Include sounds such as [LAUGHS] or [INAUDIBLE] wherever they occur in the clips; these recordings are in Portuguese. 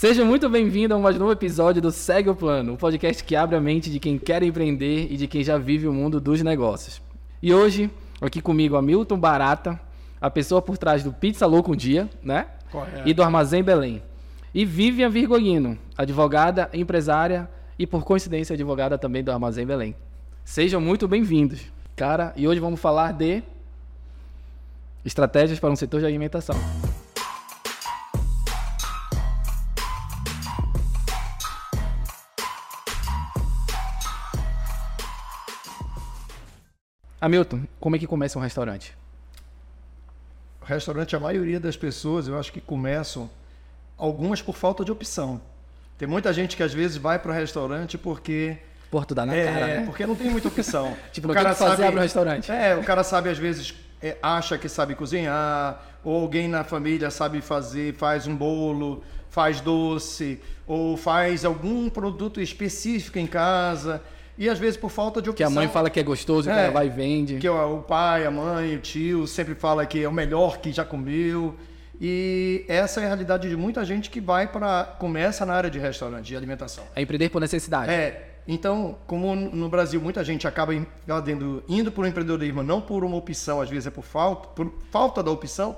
Seja muito bem-vindo a um mais novo episódio do Segue o Plano, o um podcast que abre a mente de quem quer empreender e de quem já vive o mundo dos negócios. E hoje, aqui comigo, Hamilton Barata, a pessoa por trás do Pizza Louco um Dia, né? Correto. E do Armazém Belém. E Vivian Virgolino, advogada, empresária e, por coincidência, advogada também do Armazém Belém. Sejam muito bem-vindos. Cara, e hoje vamos falar de estratégias para um setor de alimentação. Hamilton, como é que começa um restaurante? O restaurante, a maioria das pessoas, eu acho que começam, algumas por falta de opção. Tem muita gente que às vezes vai para o restaurante porque. Porto dá na é, cara, né? porque não tem muita opção. [LAUGHS] tipo, o cara fazer sabe, o restaurante. É, o cara sabe às vezes é, acha que sabe cozinhar, ou alguém na família sabe fazer, faz um bolo, faz doce, ou faz algum produto específico em casa. E às vezes por falta de opção. Que a mãe fala que é gostoso, é, o cara vai e vende. Que o, o pai, a mãe, o tio sempre fala que é o melhor que já comeu. E essa é a realidade de muita gente que vai para começa na área de restaurante, de alimentação. É empreender por necessidade. É. Então, como no Brasil muita gente acaba indo, indo por um empreendedorismo, não por uma opção, às vezes é por falta, por falta da opção,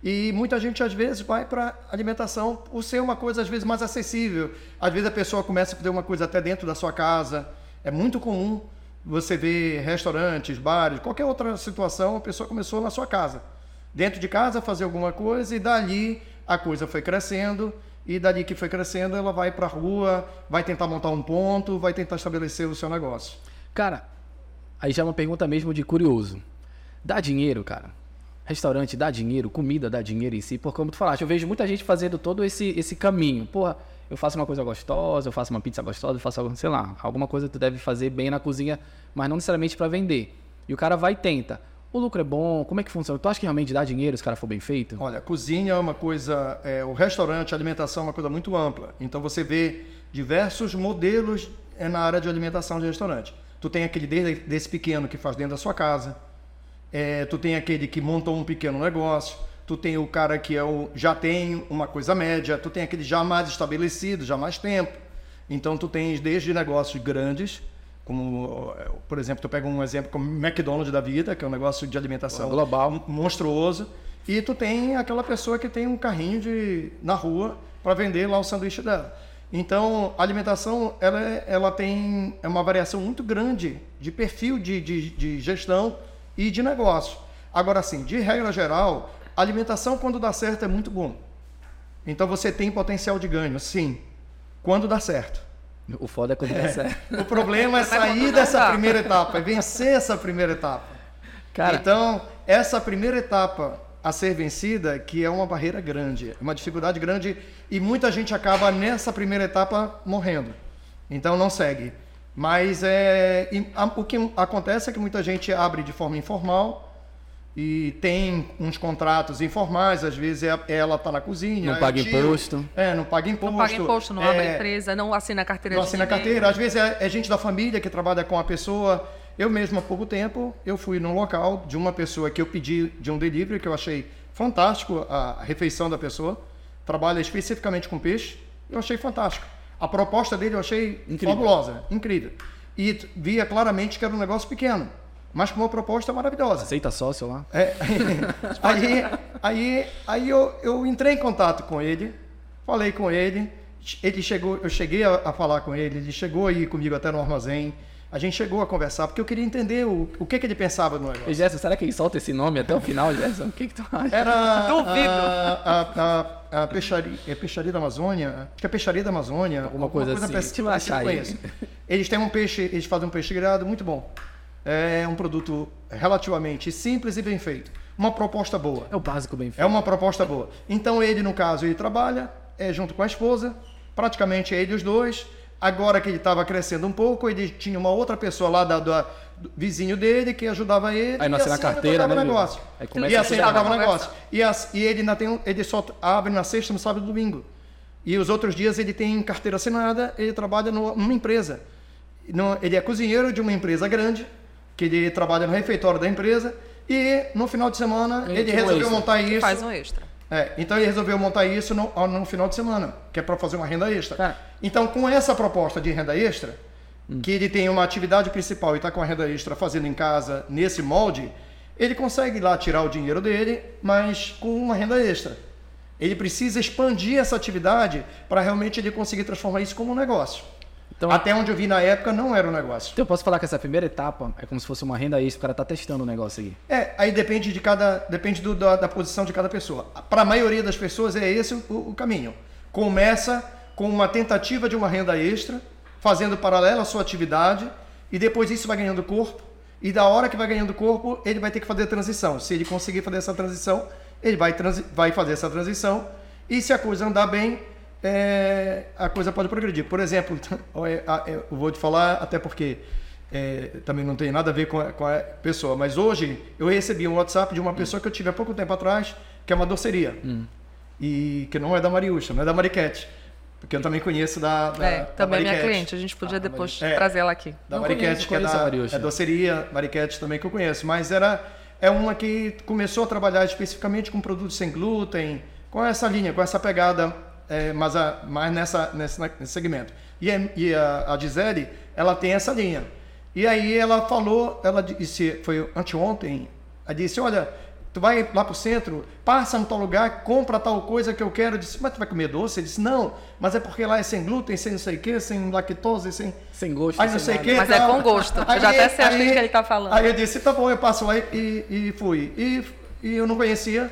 e muita gente às vezes vai para alimentação por ser uma coisa às vezes mais acessível. Às vezes a pessoa começa a fazer uma coisa até dentro da sua casa, é muito comum você ver restaurantes, bares, qualquer outra situação, a pessoa começou na sua casa. Dentro de casa fazer alguma coisa e dali a coisa foi crescendo e dali que foi crescendo ela vai para a rua, vai tentar montar um ponto, vai tentar estabelecer o seu negócio. Cara, aí já é uma pergunta mesmo de curioso. Dá dinheiro, cara? Restaurante dá dinheiro, comida dá dinheiro em si, porque como tu falaste, eu vejo muita gente fazendo todo esse, esse caminho. Porra, eu faço uma coisa gostosa, eu faço uma pizza gostosa, eu faço, sei lá, alguma coisa que tu deve fazer bem na cozinha, mas não necessariamente para vender. E o cara vai e tenta. O lucro é bom? Como é que funciona? Tu acha que realmente dá dinheiro se o cara for bem feito? Olha, cozinha é uma coisa, é, o restaurante, a alimentação é uma coisa muito ampla. Então você vê diversos modelos é, na área de alimentação de restaurante. Tu tem aquele desde, desse pequeno que faz dentro da sua casa. É, tu tem aquele que montou um pequeno negócio tu tem o cara que é o, já tem uma coisa média, tu tem aquele já mais estabelecido, já mais tempo. Então tu tens desde negócios grandes, como por exemplo, tu pega um exemplo como McDonald's da vida, que é um negócio de alimentação global monstruoso, e tu tem aquela pessoa que tem um carrinho de na rua para vender lá o sanduíche dela. Então, a alimentação ela, é, ela tem é uma variação muito grande de perfil de, de, de gestão e de negócio. Agora, sim, de regra geral, alimentação, quando dá certo, é muito bom. Então você tem potencial de ganho, sim, quando dá certo. O foda é quando é. dá certo. O problema é sair dessa primeira etapa, é vencer essa primeira etapa. Cara, então, essa primeira etapa a ser vencida, que é uma barreira grande, uma dificuldade grande, e muita gente acaba nessa primeira etapa morrendo. Então não segue. Mas é, o que acontece é que muita gente abre de forma informal, e tem uns contratos informais, às vezes é, ela está na cozinha. Não paga tio, imposto. É, não paga imposto. Não paga imposto, não é, abre empresa, não assina carteira não assina carteira. Às vezes é, é, gente da família que trabalha com a pessoa. Eu mesmo, há pouco tempo, eu fui num local de uma pessoa que eu pedi de um delivery, que eu achei fantástico a refeição da pessoa. Trabalha especificamente com peixe. Eu achei fantástico. A proposta dele eu achei incrível. fabulosa, incrível. E via claramente que era um negócio pequeno mas com uma proposta maravilhosa. Aceita sócio lá? É, [LAUGHS] aí aí, aí eu, eu entrei em contato com ele, falei com ele, ele chegou, eu cheguei a, a falar com ele, ele chegou aí comigo até no armazém, a gente chegou a conversar, porque eu queria entender o, o que, que ele pensava no negócio. Gerson, será que ele solta esse nome até o final, Gerson? O que, que tu acha? Era [LAUGHS] Duvido. A, a, a, peixaria, é peixaria da Amazônia, acho que é peixaria da Amazônia. Alguma, alguma coisa, coisa assim. Deixa eu achar aí. Eles têm um peixe, eles fazem um peixe grado muito bom é um produto relativamente simples e bem feito. Uma proposta boa. É o básico bem feito. É uma proposta boa. Então ele, no caso, ele trabalha é, junto com a esposa, praticamente ele os dois. Agora que ele estava crescendo um pouco, ele tinha uma outra pessoa lá da, do vizinho dele que ajudava ele. Aí nasceu na carteira, né? Negócio. Aí e assim pagava o negócio. E, as, e ele, ainda tem, ele só abre na sexta, no sábado e domingo. E os outros dias ele tem carteira assinada, ele trabalha numa empresa. Ele é cozinheiro de uma empresa grande que ele trabalha no refeitório da empresa e no final de semana ele, ele resolveu montar isso. Faz um extra. É, então ele resolveu montar isso no, no final de semana, que é para fazer uma renda extra. Cara. Então, com essa proposta de renda extra, hum. que ele tem uma atividade principal e está com a renda extra fazendo em casa nesse molde, ele consegue lá tirar o dinheiro dele, mas com uma renda extra. Ele precisa expandir essa atividade para realmente ele conseguir transformar isso como um negócio. Então, Até onde eu vi na época não era um negócio. Então eu posso falar que essa primeira etapa é como se fosse uma renda extra, o cara está testando o negócio aí. É, aí depende de cada. Depende do, da, da, posição de cada pessoa. Para a maioria das pessoas é esse o, o, caminho. Começa com uma tentativa de uma renda extra, fazendo paralelo à sua atividade, e depois isso vai ganhando corpo. E da hora que vai ganhando corpo, ele vai ter que fazer a transição. Se ele conseguir fazer essa transição, ele vai, vai fazer essa transição. E se a coisa andar bem, é, a coisa pode progredir. Por exemplo, [LAUGHS] eu vou te falar até porque é, também não tem nada a ver com a, com a, pessoa, mas hoje eu recebi um WhatsApp de uma pessoa que eu tive há pouco tempo atrás, que é uma doceria. Hum. E que não é da Mariúcha, não é da Mariquete. Porque eu também conheço da. da é, também da minha cliente, a gente podia ah, depois é, trazer ela aqui. Da Mariquete, que é da é doceria, Mariquete também que eu conheço. Mas era, é uma que começou a trabalhar especificamente com produtos sem glúten, com essa linha, com essa pegada é, mas a, mais nessa, nessa, nesse segmento. E, a, e a, a Gisele, ela tem essa linha. E aí ela falou, ela disse, foi anteontem, ela disse, olha, tu vai lá pro centro, passa no tal lugar, compra tal coisa que eu quero. Eu disse, mas tu vai comer doce? Ele disse, não, mas é porque lá é sem glúten, sem não sei o quê, sem lactose, sem... Sem gosto. Aí não sei o quê. Mas é com gosto. Aí, eu já até sei o que ele tá falando. Aí eu disse, tá bom, eu passo lá e, e fui. E, e eu não conhecia.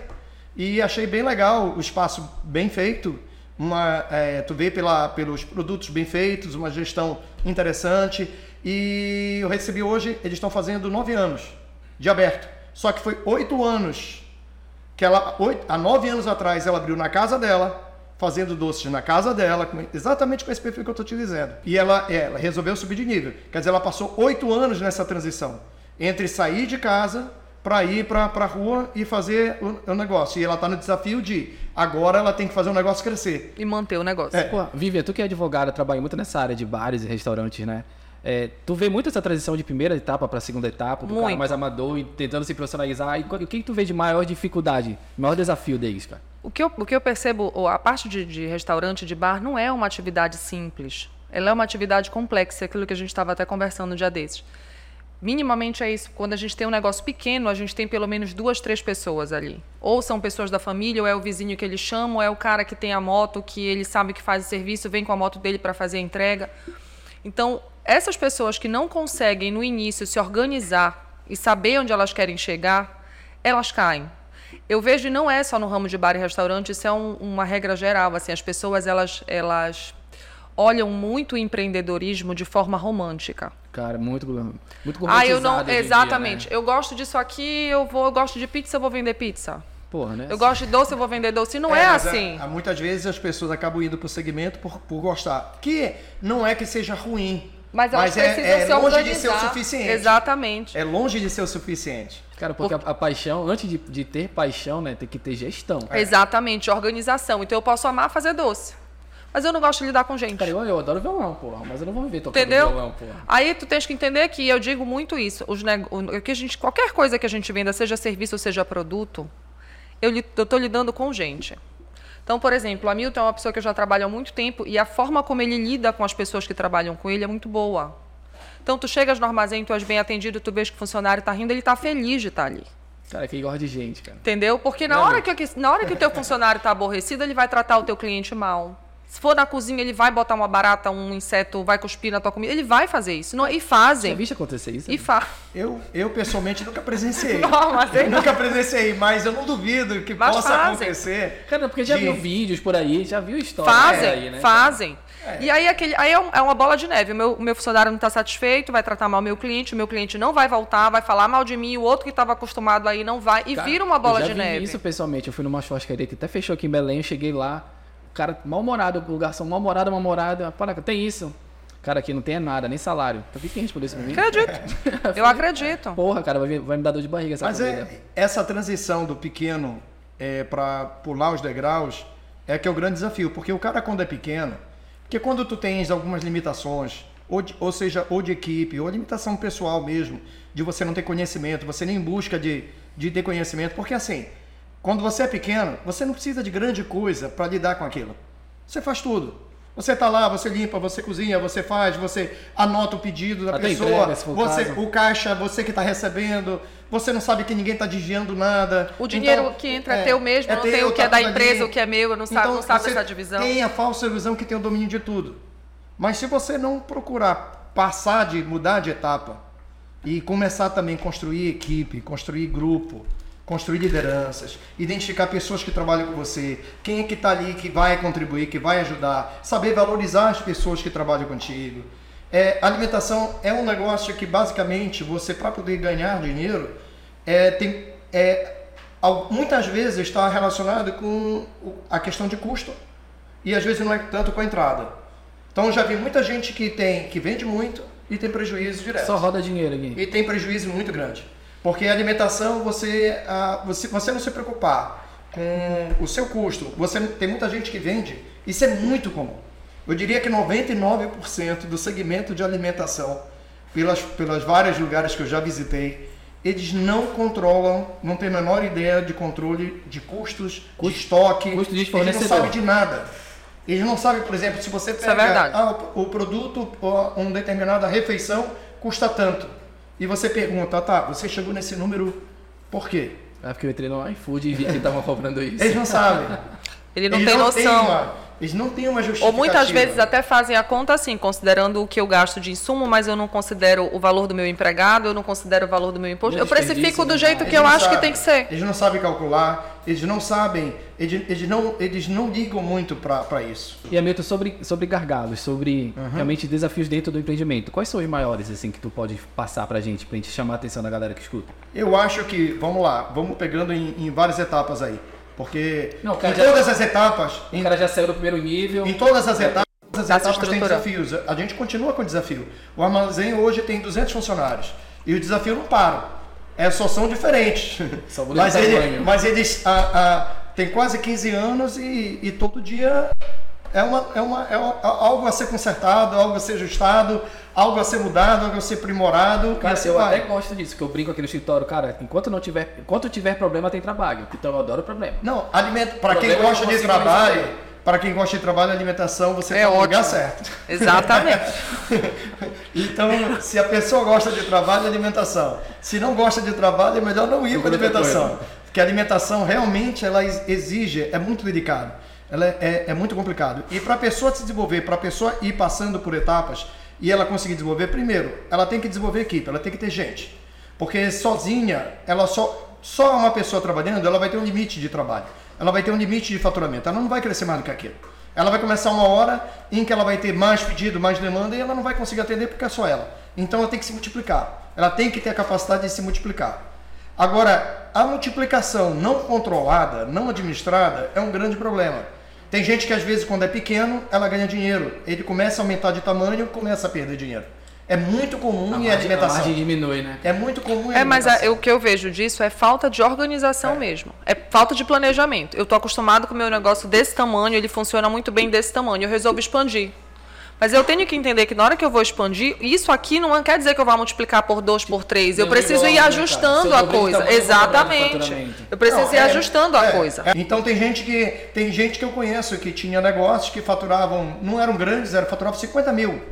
E achei bem legal, o espaço bem feito uma, é, tu vê pela, pelos produtos bem feitos, uma gestão interessante. E eu recebi hoje, eles estão fazendo nove anos de aberto. Só que foi oito anos que ela, oito, há nove anos atrás, ela abriu na casa dela, fazendo doces na casa dela, exatamente com esse perfil que eu estou te dizendo. E ela, é, ela resolveu subir de nível. Quer dizer, ela passou oito anos nessa transição entre sair de casa para ir para a rua e fazer o, o, negócio. E ela está no desafio de agora ela tem que fazer o negócio crescer. E manter o negócio. É. Pô, Vivian, tu que é advogada, trabalha muito nessa área de bares e restaurantes, né? É, tu vê muito essa transição de primeira etapa para segunda etapa, do muito. cara mais amador e tentando se profissionalizar. E o que, que tu vê de maior dificuldade, maior desafio deles, cara? O que eu, o que eu percebo, a parte de, de restaurante, de bar, não é uma atividade simples. Ela é uma atividade complexa, aquilo que a gente estava até conversando no dia desses minimamente é isso. Quando a gente tem um negócio pequeno, a gente tem pelo menos duas, três pessoas ali. Ou são pessoas da família, ou é o vizinho que ele chama, ou é o cara que tem a moto, que ele sabe que faz o serviço, vem com a moto dele para fazer a entrega. Então, essas pessoas que não conseguem no início se organizar e saber onde elas querem chegar, elas caem. Eu vejo, e não é só no ramo de bar e restaurante, isso é um, uma regra geral. Assim, as pessoas elas, elas olham muito o empreendedorismo de forma romântica. Cara, muito muito Ah, eu não, exatamente. Dia, né? Eu gosto disso aqui, eu vou, eu gosto de pizza, eu vou vender pizza. Porra, né? Eu gosto de doce, eu vou vender doce. Não é, é assim. É, muitas vezes as pessoas acabam indo para o segmento por, por gostar. Que não é que seja ruim. Mas elas mas é, é longe organizar. de ser o suficiente. Exatamente. É longe de ser o suficiente. Cara, porque, porque... A, a, paixão, antes de, de ter paixão, né, tem que ter gestão. É. Exatamente, organização. Então eu posso amar fazer doce. Mas eu não gosto de lidar com gente. Cara, eu, eu adoro violão, porra, mas eu não vou viver tocando Entendeu? violão, porra. Aí tu tens que entender que eu digo muito isso. Os neg... que a gente, qualquer coisa que a gente venda, seja serviço ou seja produto, eu estou lidando com gente. Então, por exemplo, a Milton é uma pessoa que eu já trabalho há muito tempo e a forma como ele lida com as pessoas que trabalham com ele é muito boa. Então, tu chegas no armazém, tu és bem atendido, tu vês que o funcionário está rindo, ele está feliz de estar tá ali. Cara, que gosta de gente, cara. Entendeu? Porque na hora, que, na hora que o teu funcionário está aborrecido, ele vai tratar o teu cliente mal. Se for na cozinha, ele vai botar uma barata, um inseto, vai cuspir na tua comida. Ele vai fazer isso. Não, e fazem. Já viste acontecer isso? E fa eu, eu, pessoalmente, nunca presenciei. [LAUGHS] Não, mas eu nunca presenciei, mas eu não duvido que mas possa fazem. acontecer. Cara, porque já de... viu vídeos por aí, já viu histórias. Fazem, aí, né? fazem. É. E aí, aquele, aí é, é, uma bola de neve. O meu, o meu funcionário não está satisfeito, vai tratar mal o meu cliente, o meu cliente não vai voltar, vai falar mal de mim, o outro que estava acostumado aí não vai, e Cara, vira uma bola eu já de vi neve. isso pessoalmente. Eu fui numa churrascaria que até fechou aqui em Belém, eu cheguei lá, cara mal-humorado, o garçom mal-humorado, mal-humorado. Para, tem isso. Cara, aqui não tem nada, nem salário. Então, o que tem responder isso pra mim? Acredito. [LAUGHS] Eu acredito. Porra, cara, vai, vai, me dar dor de barriga essa Mas é, essa transição do pequeno é, para pular os degraus é que é o grande desafio. Porque o cara, quando é pequeno, porque quando tu tens algumas limitações, ou, de, ou seja, ou de equipe, ou limitação pessoal mesmo, de você não ter conhecimento, você nem busca de, de ter conhecimento, porque assim, Quando você é pequeno, você não precisa de grande coisa para lidar com aquilo. Você faz tudo. Você está lá, você limpa, você cozinha, você faz, você anota o pedido da Até pessoa, entrega, você, caso. o caixa, você que está recebendo, você não sabe que ninguém está desviando nada. O dinheiro Então, que entra é, teu mesmo, não teu, tem o que tá é da empresa, ali. o que é meu, não sabe, Então, não sabe essa divisão. Tem a falsa ilusão que tem o domínio de tudo. Mas se você não procurar passar de mudar de etapa e começar também a construir equipe, construir grupo, construir lideranças, identificar pessoas que trabalham com você, quem é que está ali que vai contribuir, que vai ajudar, saber valorizar as pessoas que trabalham contigo. É, alimentação é um negócio que basicamente você para poder ganhar dinheiro é, tem, é, muitas vezes está relacionado com a questão de custo e às vezes não é tanto com a entrada. Então já vi muita gente que tem que vende muito e tem prejuízo direto. Só roda dinheiro aqui. E tem prejuízo muito grande. Porque alimentação, você, ah, você, você não se preocupar com o seu custo. Você tem muita gente que vende, isso é muito comum. Eu diria que 99% do segmento de alimentação, pelas, pelas vários lugares que eu já visitei, eles não controlam, não têm a menor ideia de controle de custos, de estoque. custo de eles não sabem de nada. Eles não sabem, por exemplo, se você é pega verdade. ah, o, produto, uma determinada refeição custa tanto. E você pergunta, tá, você chegou nesse número por quê? É porque eu entrei no iFood e vi que estavam [LAUGHS] cobrando isso. Eles não sabem. Ele não Eles tem têm noção. Eles não têm uma Ou justificativa. muitas vezes até fazem a conta assim, considerando o que eu gasto de insumo, mas eu não considero o valor do meu empregado, eu não considero o valor do meu imposto. Eu precifico do né? jeito que eu acho que tem que ser. Eles não sabem calcular, eles não sabem, eles, eles não, eles não ligam muito para isso. E Hamilton, sobre, sobre gargalos, sobre realmente desafios dentro do empreendimento, quais são os maiores assim que tu pode passar pra gente, pra gente chamar a atenção da galera que escuta? Eu acho que, vamos lá, vamos pegando em, em várias etapas aí. Porque Não, em já- todas as etapas, O em cara já saiu do primeiro nível. Em todas as etapas, as Dá essa etapas têm estrutura. desafios. A gente continua com desafio. O armazém hoje tem 200 funcionários e o desafio não para. É, só são diferentes. Só mas, ele, mas eles ah, ah, têm quase 15 anos e, e todo dia é, uma, é, uma, é uma- algo a ser consertado, algo a ser ajustado, algo a ser mudado, algo a ser aprimorado. Cara, e assim eu vai. até gosto disso, que eu brinco aqui no escritório, cara, enquanto não tiver, enquanto tiver problema tem trabalho. Então eu adoro problema. Não, alimento, para quem é gosta que de trabalho, para quem gosta de trabalho, alimentação, você É tá no lugar certo. [LAUGHS] Exatamente. [LAUGHS] Então, se a pessoa gosta de trabalho, alimentação. Se não gosta de trabalho, é melhor não ir para alimentação. Porque a alimentação realmente ela ex- exige, é muito delicado. Ela é, é, é muito complicado. E para a pessoa se desenvolver, para a pessoa ir passando por etapas e ela conseguir desenvolver, primeiro, ela tem que desenvolver equipe, ela tem que ter gente. Porque sozinha, ela só, só uma pessoa trabalhando, ela vai ter um limite de trabalho. Ela vai ter um limite de faturamento. Ela não vai crescer mais do que aquilo. Ela vai começar uma hora em que ela vai ter mais pedido, mais demanda e ela não vai conseguir atender porque é só ela. Então ela tem que se multiplicar. Ela tem que ter a capacidade de se multiplicar. Agora, a multiplicação não controlada, não administrada, é um grande problema. Tem gente que às vezes quando é pequeno, ela ganha dinheiro. Ele começa a aumentar de tamanho, começa a perder dinheiro. É muito comum A em margem, a alimentação. margem diminui, né? É muito comum em É, mas a- o que eu vejo disso é falta de organização mesmo. É falta de planejamento. Eu tô acostumado com o meu negócio desse tamanho, ele funciona muito bem desse tamanho. Eu resolvo expandir. Mas eu tenho que entender que na hora que eu vou expandir, isso aqui não quer dizer que eu vá multiplicar por dois, por três. Eu preciso igual, ir cara? ajustando a coisa. Exatamente. Eu preciso Não, ir é- ajustando a é, coisa. é. Então tem gente que tem gente que eu conheço que tinha negócios que faturavam, não eram grandes, era faturavam 50 mil.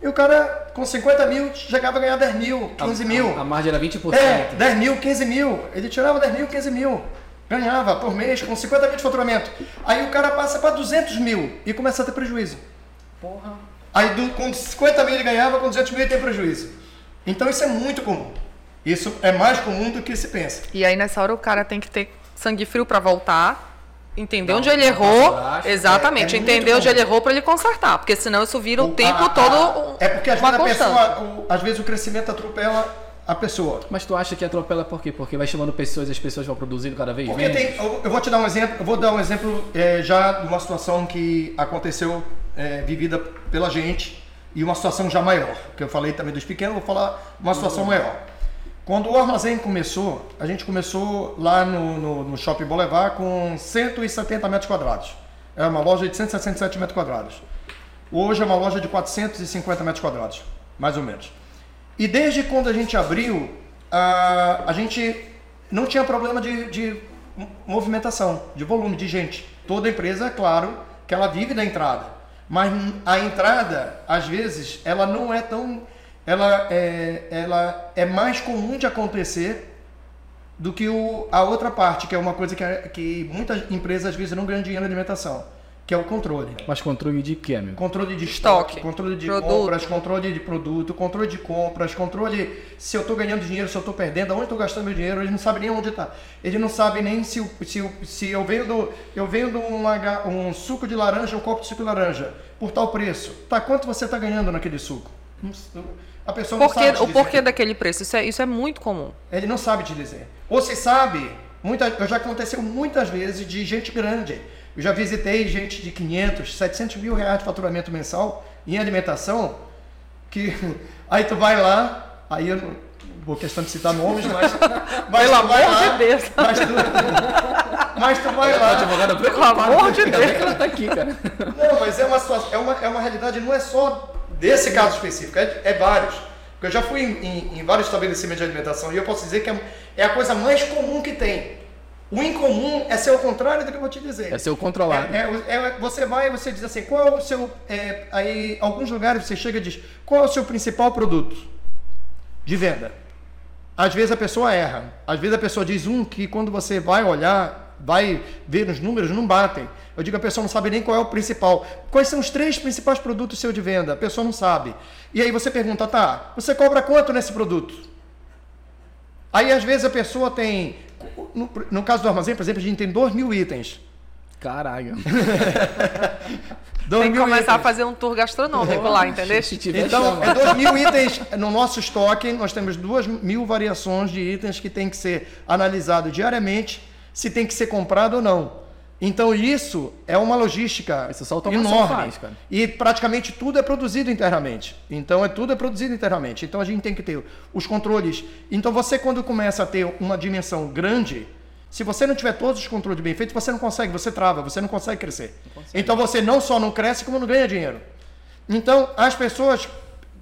E o cara com 50 mil chegava a ganhar 10 mil, 15 mil. A, a margem era 20%. É, 10 mil, 15 mil. Ele tirava 10 mil, 15 mil. Ganhava por mês com 50 mil de faturamento. Aí o cara passa para 200 mil e começa a ter prejuízo. Porra. Aí do- com 50 mil ele ganhava, com 200 mil ele tem prejuízo. Então isso é muito comum. Isso é mais comum do que se pensa. E aí nessa hora o cara tem que ter sangue frio para voltar, entender Não, onde ele errou, baixo. exatamente, É- é entender onde ele errou para ele consertar, porque senão isso vira o, O- tempo a- a- todo um- É porque às uma vezes, a constante. pessoa, o- às vezes o crescimento atropela a pessoa. Mas tu acha que atropela por quê? Porque vai chamando pessoas e as pessoas vão produzindo cada vez Porque menos? tem, eu, eu vou te dar um exemplo, eu vou dar um exemplo é, já de uma situação que aconteceu, é, vivida pela gente, e uma situação já maior, que eu falei também dos pequenos, vou falar uma situação maior. Quando o armazém começou, a gente começou lá no, no, no Shopping Boulevard com 170 metros quadrados. Era uma loja de 167 metros quadrados. Hoje é uma loja de 450 metros quadrados, mais ou menos. E desde quando a gente abriu, a, a gente não tinha problema de, de movimentação, de volume, de gente. Toda empresa, é claro, que ela vive da entrada. Mas a entrada, às vezes, ela não é tão. Ela é, ela é mais comum de acontecer do que o, a outra parte, que é uma coisa que, que muitas empresas às vezes não ganham dinheiro na alimentação que é o controle. Mas controle de quê, amigo? Controle de estoque, estoque controle de produto. compras, controle de produto, controle de compras, controle se eu estou ganhando dinheiro, se eu estou perdendo, aonde estou gastando meu dinheiro, ele não sabe nem onde está. Ele não sabe nem se, se, se eu vendo, eu vendo uma, um suco de laranja, um copo de suco de laranja, por tal preço. Tá, quanto você está ganhando naquele suco? A pessoa não sabe. O porquê daquele preço? Isso é, isso é muito comum. Ele não sabe te dizer. Ou se sabe, muita, já aconteceu muitas vezes de gente grande eu já visitei gente de 500, 700 mil reais de faturamento mensal em alimentação, que [LAUGHS] aí tu vai lá, aí eu não vou questão de citar nomes, mas, [LAUGHS] mas Pelo amor lá, de Deus. Mas tu, mas tu vai lá. [LAUGHS] Advogada, pelo amor de Deus. que ela tá aqui, cara. Não, mas é uma situação, é uma, é uma realidade, não é só desse caso específico, é, é vários. Porque eu já fui em, em, em, vários estabelecimentos de alimentação e eu posso dizer que é, é a coisa mais comum que tem. O incomum é ser o contrário do que eu vou te dizer. É ser o controlado. É, é, é, você vai e você diz assim, qual é o seu. É, aí, alguns lugares você chega e diz, qual é o seu principal produto de venda? Às vezes a pessoa erra. Às vezes a pessoa diz um que quando você vai olhar, vai ver os números, não batem. Eu digo a pessoa não sabe nem qual é o principal. Quais são os três principais produtos seu de venda? A pessoa não sabe. E aí você pergunta, tá, você cobra quanto nesse produto? Aí às vezes a pessoa tem no, no, caso do armazém, por exemplo, a gente tem 2 mil itens. Caralho. [LAUGHS] tem que começar itens. a fazer um tour gastronômico oh, lá, entendeu? Então, é 2 mil itens no nosso estoque. Nós temos 2 mil variações de itens que tem que ser analisado diariamente se tem que ser comprado ou não. Então isso é uma logística isso só enorme. Faz, e praticamente tudo é produzido internamente. Então é tudo é produzido internamente. Então a gente tem que ter os controles. Então você quando começa a ter uma dimensão grande, se você não tiver todos os controles bem feitos, você não consegue, você trava, você não consegue crescer. Não consegue. Então você não só não cresce, como não ganha dinheiro. Então as pessoas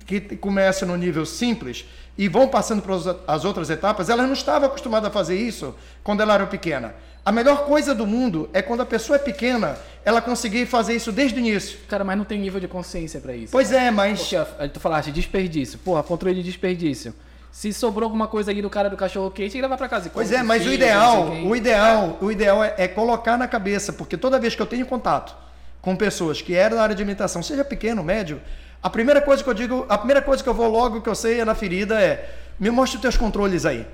que começam no nível simples e vão passando para as outras etapas, elas não estavam acostumadas a fazer isso quando ela era pequena. A melhor coisa do mundo é quando a pessoa é pequena, ela conseguir fazer isso desde o início. Cara, mas não tem nível de consciência para isso. Pois é, mas. Porque tu falaste desperdício. Porra, controle de desperdício. Se sobrou alguma coisa aí do cara do cachorro quente, ele vai para casa. Pois é, mas filho, o ideal, o ideal, o ideal é, é, colocar na cabeça, porque toda vez que eu tenho contato com pessoas que eram da área de alimentação, seja pequeno, médio, a primeira coisa que eu digo, a primeira coisa que eu vou logo que eu sei é na ferida é: me mostre os teus controles aí.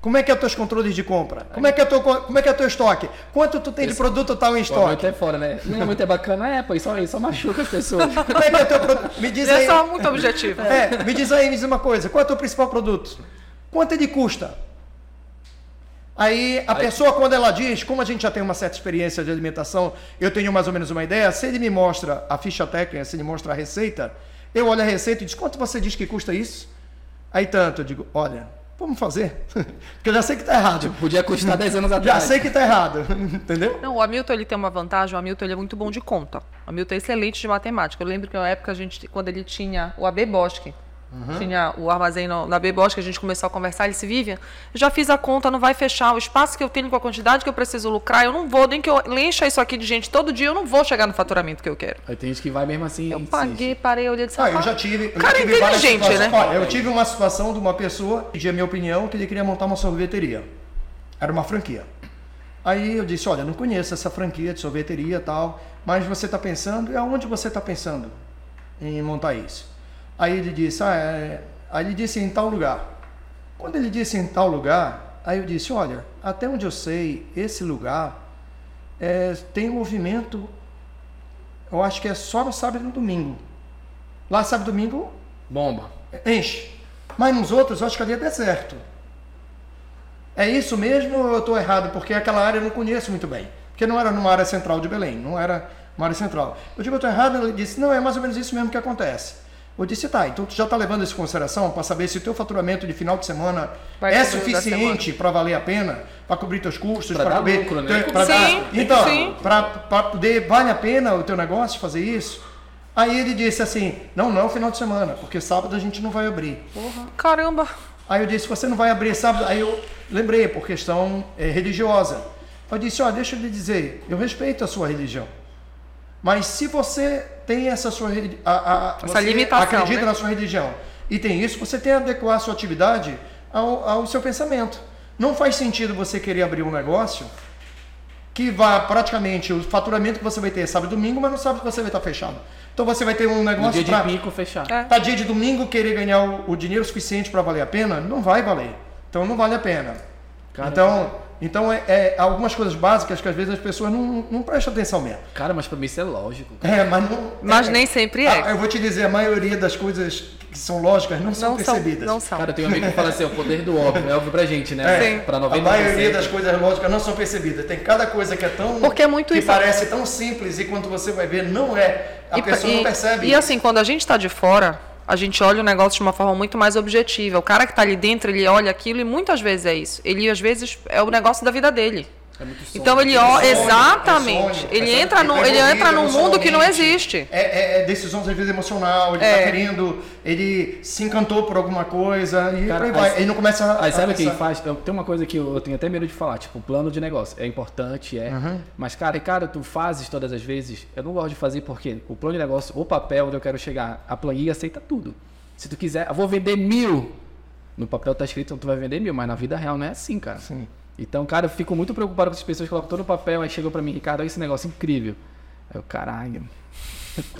Como é que é os teus controles de compra? Como é que é teu, como é que é teu estoque? Quanto tu tem Esse, de produto tal em estoque? Muito é fora, né? Não é muito é bacana, é, pô, isso, isso machuca as pessoas. [LAUGHS] Como é que é teu produto? Me diz é aí. É só muito objetivo. É, me diz aí, me diz uma coisa. Qual é o teu principal produto? Quanto ele custa? Aí a aí. pessoa, quando ela diz, como a gente já tem uma certa experiência de alimentação, eu tenho mais ou menos uma ideia, se ele me mostra a ficha técnica, se ele mostra a receita, eu olho a receita e diz, quanto você diz que custa isso? Aí tanto, eu digo, olha, Vamos fazer. [LAUGHS] Porque eu já sei que está errado. Tipo, podia custar 10 anos [LAUGHS] atrás. Já sei que está errado. [LAUGHS] Entendeu? Não, o Hamilton ele tem uma vantagem. O Hamilton ele é muito bom de conta. O Hamilton é excelente de matemática. Eu lembro que na época, a gente, quando ele tinha o AB Bosque, Uhum. Tinha o armazém no, na Bebos que a gente começou a conversar. Ele disse: Vivian, já fiz a conta, não vai fechar. O espaço que eu tenho com a quantidade que eu preciso lucrar, eu não vou, nem que eu encha isso aqui de gente todo dia, eu não vou chegar no faturamento que eu quero. Aí tem gente que vai mesmo assim. Eu paguei, parei, olhei disse: ah, eu já tive. Eu cara já tive inteligente, né? Olha, eu tive uma situação de uma pessoa, pedi a minha opinião, que ele queria montar uma sorveteria. Era uma franquia. Aí eu disse: Olha, não conheço essa franquia de sorveteria e tal, mas você está pensando, e aonde você está pensando em montar isso? Aí ele disse: Ah, é Aí ele disse em tal lugar. Quando ele disse em tal lugar, aí eu disse: Olha, até onde eu sei, esse lugar é, tem um movimento, eu acho que é só no sábado e no domingo. Lá, sábado e domingo. Bomba. Enche. Mas nos outros, eu acho que ali é deserto. É isso mesmo ou eu estou errado? Porque aquela área eu não conheço muito bem. Porque não era numa área central de Belém, não era uma área central. Eu digo, eu estou errado? Ele disse, não, é mais ou menos isso mesmo que acontece. Eu disse, tá, então tu já está levando isso em consideração para saber se o teu faturamento de final de semana Vai é suficiente para valer a pena, para cobrir teus custos, para cobrir... Lucro, né? Pra sim, dar, então, para poder, vale a pena o teu negócio fazer isso? Aí ele disse assim, não, não é o final de semana, porque sábado a gente não vai abrir. Porra, caramba! Aí eu disse, você não vai abrir sábado? Aí eu lembrei, por questão é, religiosa. Eu disse, ó, deixa eu lhe dizer, eu respeito a sua religião. Mas se você tem essa sua a, a, Essa você limitação, acredita né? na sua religião e tem isso, você tem que adequar a sua atividade ao, ao seu pensamento. Não faz sentido você querer abrir um negócio que vá praticamente o faturamento que você vai ter é sábado e domingo, mas no sábado você vai estar fechado. Então você vai ter um No negócio dia de pico, fechar. É. Tá dia de domingo querer ganhar o, o dinheiro suficiente para valer a pena? Não vai valer. Então não vale a pena. Cara, então, então é, é algumas coisas básicas que às vezes as pessoas não, não prestam atenção mesmo. Cara, mas pra mim isso é lógico. É, mas não. Mas é, nem sempre Ah, é. eu vou te dizer, a maioria das coisas que são lógicas não são Não são, percebidas. não são. Cara, tem um amigo que fala assim, o poder do óbvio. É óbvio pra gente, né? É, Sim. Pra a 90%. maioria das coisas lógicas não são percebidas. Tem cada coisa que é tão. Porque é muito que isso. parece tão simples e quando você vai ver, não é. A E- pessoa e, não percebe. E assim, quando a gente está de fora, a gente olha o negócio de uma forma muito mais objetiva. O cara que está ali dentro, ele olha aquilo e muitas vezes é isso. Ele, às vezes, é o negócio da vida dele. É muito sonho. Então ele É olha. sonho, Exatamente. é sonho, ele é entra tá ele entra num mundo que não existe. É, é, é decisões às vezes emocional, ele É. tá querendo, ele se encantou por alguma coisa e Cara, aí vai. aí- Ele não começa a. Aí sabe a o que pensar. faz? Eu, tem uma coisa que eu, eu tenho até medo de falar, tipo, plano de negócio. É importante, é. Uhum. Mas, cara, e cara, tu fazes todas as vezes. Eu não gosto de fazer porque o plano de negócio, o papel onde eu quero chegar, a planilha aceita tudo. Se tu quiser, eu vou vender mil. No papel tá escrito, tu vai vender mil, mas na vida real não é assim, cara. Sim. Então, cara, eu fico muito preocupado com as pessoas que colocam todo no papel, aí chegam pra mim, Ricardo, olha esse negócio incrível. Aí eu, caralho.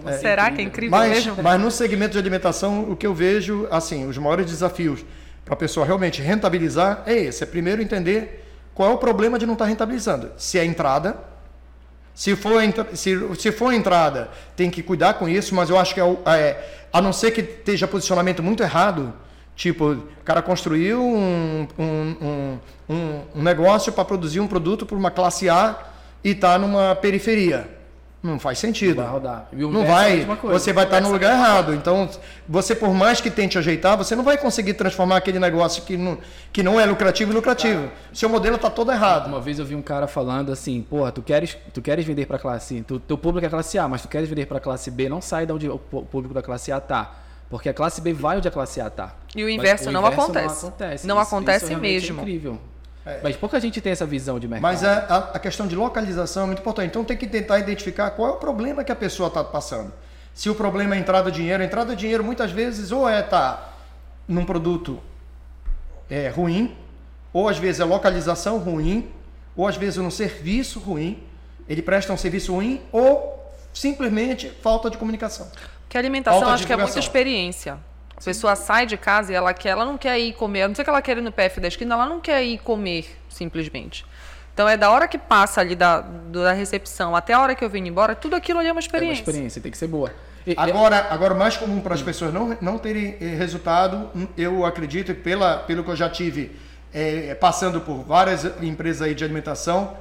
Assim Será que é incrível Mas, mesmo? mas no segmento de alimentação, o que eu vejo, assim, os maiores desafios para a pessoa realmente rentabilizar é esse. É primeiro entender qual é o problema de não estar rentabilizando. Se é entrada, se for, se, se for entrada, tem que cuidar com isso, mas eu acho que é, o- é, a não ser que esteja posicionamento muito errado, tipo, o cara construiu um, um, um, um- negócio para produzir um produto para uma classe A e está numa periferia. Não faz sentido. Vai rodar. Não é vai, coisa. você vai estar no lugar errado. Então, você por mais que tente ajeitar, você não vai conseguir transformar aquele negócio que não, que não é lucrativo em lucrativo. Seu modelo está todo errado. Uma vez eu vi um cara falando assim, porra, tu queres, tu queres vender para classe, tu, teu público é classe A, mas tu queres vender para classe B, não sai de onde o público da classe A tá. Porque a classe B vai onde a classe A tá. E o inverso não acontece. Não acontece, Não acontece realmente mesmo. É incrível. Mas pouca gente tem essa visão de mercado. Mas a, a- a questão de localização é muito importante. Então tem que tentar identificar qual é o problema que a pessoa está passando. Se o problema é entrada de dinheiro, a entrada de dinheiro muitas vezes ou é estar num produto é, ruim, ou às vezes é localização ruim, ou às vezes num serviço ruim, ele presta um serviço ruim, ou simplesmente falta de comunicação. Porque a alimentação acho que é muita experiência. A pessoa sai de casa e ela quer, ela não quer ir comer, a não sei que ela quer ir no PF da esquina, ela não quer ir comer simplesmente. Então é da hora que passa ali da, da recepção até a hora que eu venho embora, tudo aquilo ali é uma é uma experiência. experiência, tem que ser boa. E- Agora, agora o mais comum para as pessoas não, não terem eh, resultado, hum, eu acredito, pela, pelo que eu já tive eh, passando por várias empresas aí de alimentação,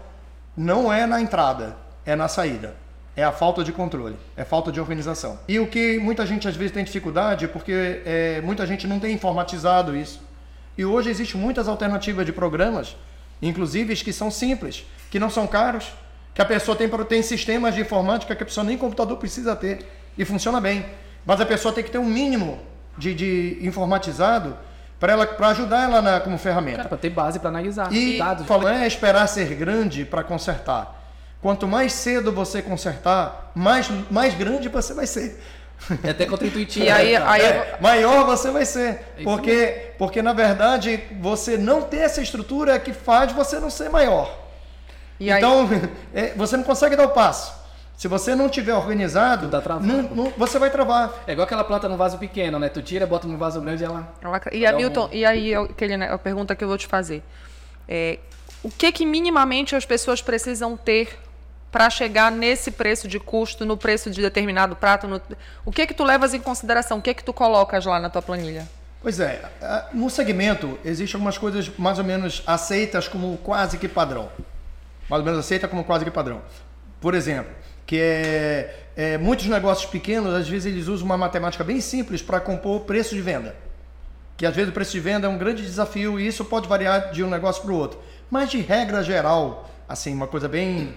não é na entrada, é na saída. É a falta de controle, é falta de organização. E o que muita gente às vezes tem dificuldade é porque eh, muita gente não tem informatizado isso. E hoje existem muitas alternativas de programas, inclusive que são simples, que não são caros, que a pessoa tem, tem sistemas de informática que a pessoa nem computador precisa ter e funciona bem. Mas a pessoa tem que ter um mínimo de, de informatizado para ela para ajudar ela na, como ferramenta. Pra ter base pra analisar. E dados. não é esperar ser grande para consertar. Quanto mais cedo você consertar, mais, mais grande você vai ser. É até contra-intuitivo. E [LAUGHS] aí- aí- É, maior você vai ser. É Porque, porque, na verdade, você não ter essa estrutura é que faz você não ser maior. E aí, então, [LAUGHS] é, você não consegue dar o passo. Se você não tiver organizado, tá não- não- você vai travar. É igual aquela planta num vaso pequeno, né? Tu tira, bota num vaso grande e ela. ela- e a Dá um- Milton, e aí eu- aquele, né, a pergunta que eu vou te fazer. É, o que que minimamente as pessoas precisam ter para chegar nesse preço de custo, no preço de determinado prato? no- o que que tu levas em consideração? O que que tu colocas lá na tua planilha? Pois é, no segmento existem algumas coisas mais ou menos aceitas como quase que padrão. Mais ou menos aceita como quase que padrão. Por exemplo, que é, é, muitos negócios pequenos, às vezes eles usam uma matemática bem simples para compor o preço de venda. Que às vezes o preço de venda é um grande desafio e isso pode variar de um negócio para o outro. Mas de regra geral, assim, uma coisa bem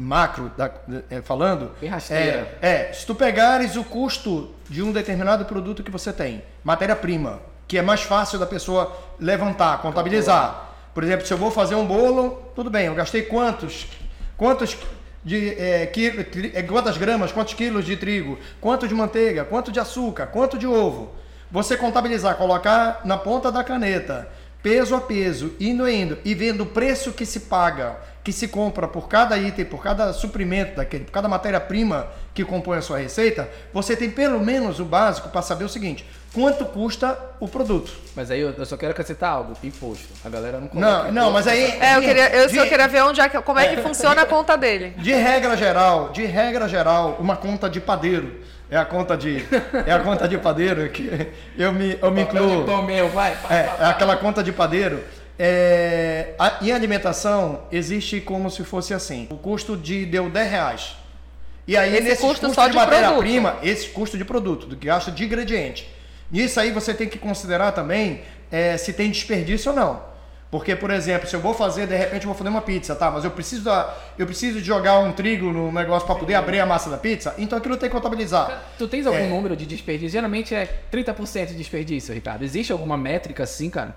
macro da- é, falando, Bem rasteira. é, é, se tu pegares o custo de um determinado produto que você tem, matéria-prima, que é mais fácil da pessoa levantar, contabilizar. Por exemplo, se eu vou fazer um bolo, tudo bem, eu gastei quantos, quantos de é, quilo, é, quantas gramas, quantos quilos de trigo, quanto de manteiga, quanto de açúcar, quanto de ovo. Você contabilizar, colocar na ponta da caneta, peso a peso, indo e indo, e vendo o preço que se paga, que se compra por cada item, por cada suprimento daquele, por cada matéria-prima que compõe a sua receita, você tem pelo menos o básico para saber o seguinte: quanto custa o produto. Mas aí eu, só quero acrescentar algo, imposto. A galera não coloca Não, não, mas aí. É, eu queria, eu só de- queria ver onde é que, como é que funciona a conta dele. De regra geral, de regra geral, uma conta de padeiro. É a conta de, é a conta de padeiro que eu me, eu me de incluo. pão meu, vai. É, pá, é aquela conta de padeiro. É, a- em alimentação, existe como se fosse assim: o custo de deu 10 reais. E aí, Esse nesse custo custo só de, de matéria-prima, esse custo de produto, do que gasta de ingrediente. Nisso aí você tem que considerar também é, se tem desperdício ou não. Porque, por exemplo, se eu vou fazer, de repente eu vou fazer uma pizza, tá? Mas eu preciso, da, eu preciso de jogar um trigo no negócio para poder abrir a massa da pizza, então aquilo tem que contabilizar. Tu tens algum É. número de desperdício? Geralmente é 30% de desperdício, Ricardo. Existe alguma métrica assim, cara?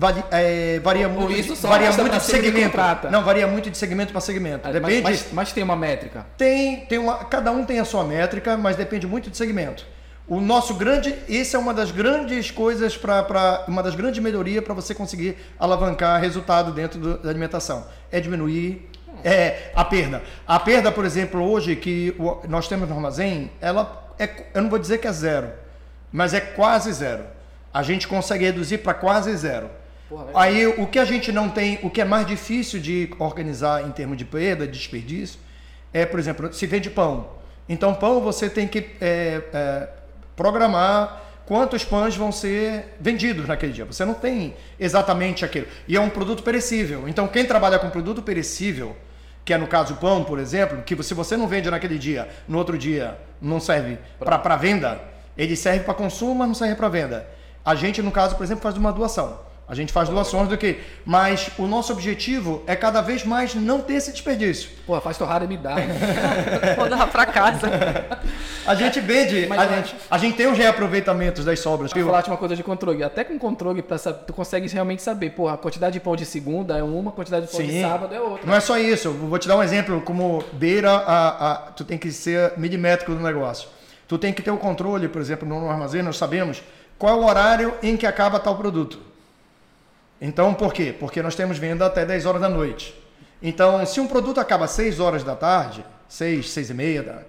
Vari- é, varia muito, isso de, só varia muito de segmento. Não, varia muito de segmento para segmento. Mas- Depende. Mas, mas tem uma métrica. Tem, tem uma, cada um tem a sua métrica, mas depende muito de segmento. O nosso grande, isso é uma das grandes coisas para uma das grandes melhorias para você conseguir alavancar resultado dentro do- da alimentação. É diminuir é, a perda. A perda, por exemplo, hoje que o- nós temos no armazém, ela é, eu não vou dizer que é zero, mas é quase zero. A gente consegue reduzir para quase zero. Porra. Aí o que a gente não tem, o que é mais difícil de organizar em termos de perda, de desperdício, é, por exemplo, se vende pão. Então, pão você tem que é, é, programar quantos pães vão ser vendidos naquele dia. Você não tem exatamente aquilo. E é um produto perecível. Então, quem trabalha com produto perecível, que é no caso o pão, por exemplo, que se você não vende naquele dia, no outro dia não serve para venda, ele serve para consumo, mas não serve para venda. A gente, no caso, por exemplo, faz uma doação. A gente faz doações do que. Mas o nosso objetivo é cada vez mais não ter esse desperdício. Porra, faz torrada e me dá. [LAUGHS] Vou dar pra casa. A gente vende, Mas a, eu gente, a gente tem os reaproveitamentos das sobras. Vou falar de uma coisa de controle. Até com controle, pra, tu consegue realmente saber, porra, a quantidade de pão de segunda é uma, a quantidade de pão de Sim. sábado é outra. Não é só isso. Eu vou te dar um exemplo. Como beira a, a- Tu tem que ser milimétrico do negócio. Tu tem que ter o controle, por exemplo, no armazém, nós sabemos qual é o horário em que acaba tal produto. Então, por quê? Porque nós temos venda até 10 horas da noite. Então, se um produto acaba às 6 horas da tarde, 6, 6 e meia, da-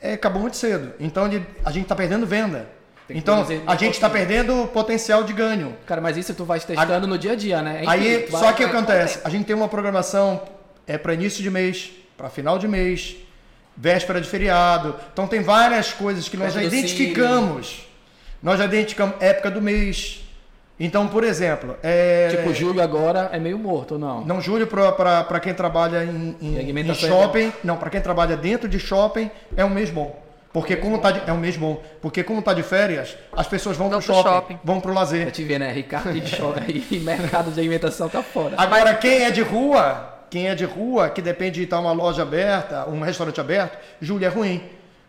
é, acabou muito cedo. Então, ele- a gente está perdendo venda. Então, a gente está perdendo potencial de ganho. Cara, mas isso tu vai testando no dia a dia, né? É Aí, vai- só que o que vai- acontece? A gente tem uma programação é para início de mês, para final de mês, véspera de feriado. Então tem várias coisas que nós Festa já identificamos. Nós já identificamos época do mês. Então, por exemplo, é, Tipo, julho agora é meio morto, ou não? não julho para quem trabalha em, em- em shopping, não, para quem trabalha dentro de shopping é um mês bom. Porque como tá de, é um mês bom, porque como tá de férias, as pessoas vão pro shopping, shopping. vão pro Pra lazer. te ver, né? Ricardo de shopping e [LAUGHS] mercado de alimentação tá fora. Agora, quem é de rua, quem é de rua, que depende de estar uma loja aberta, um restaurante aberto, julho é ruim.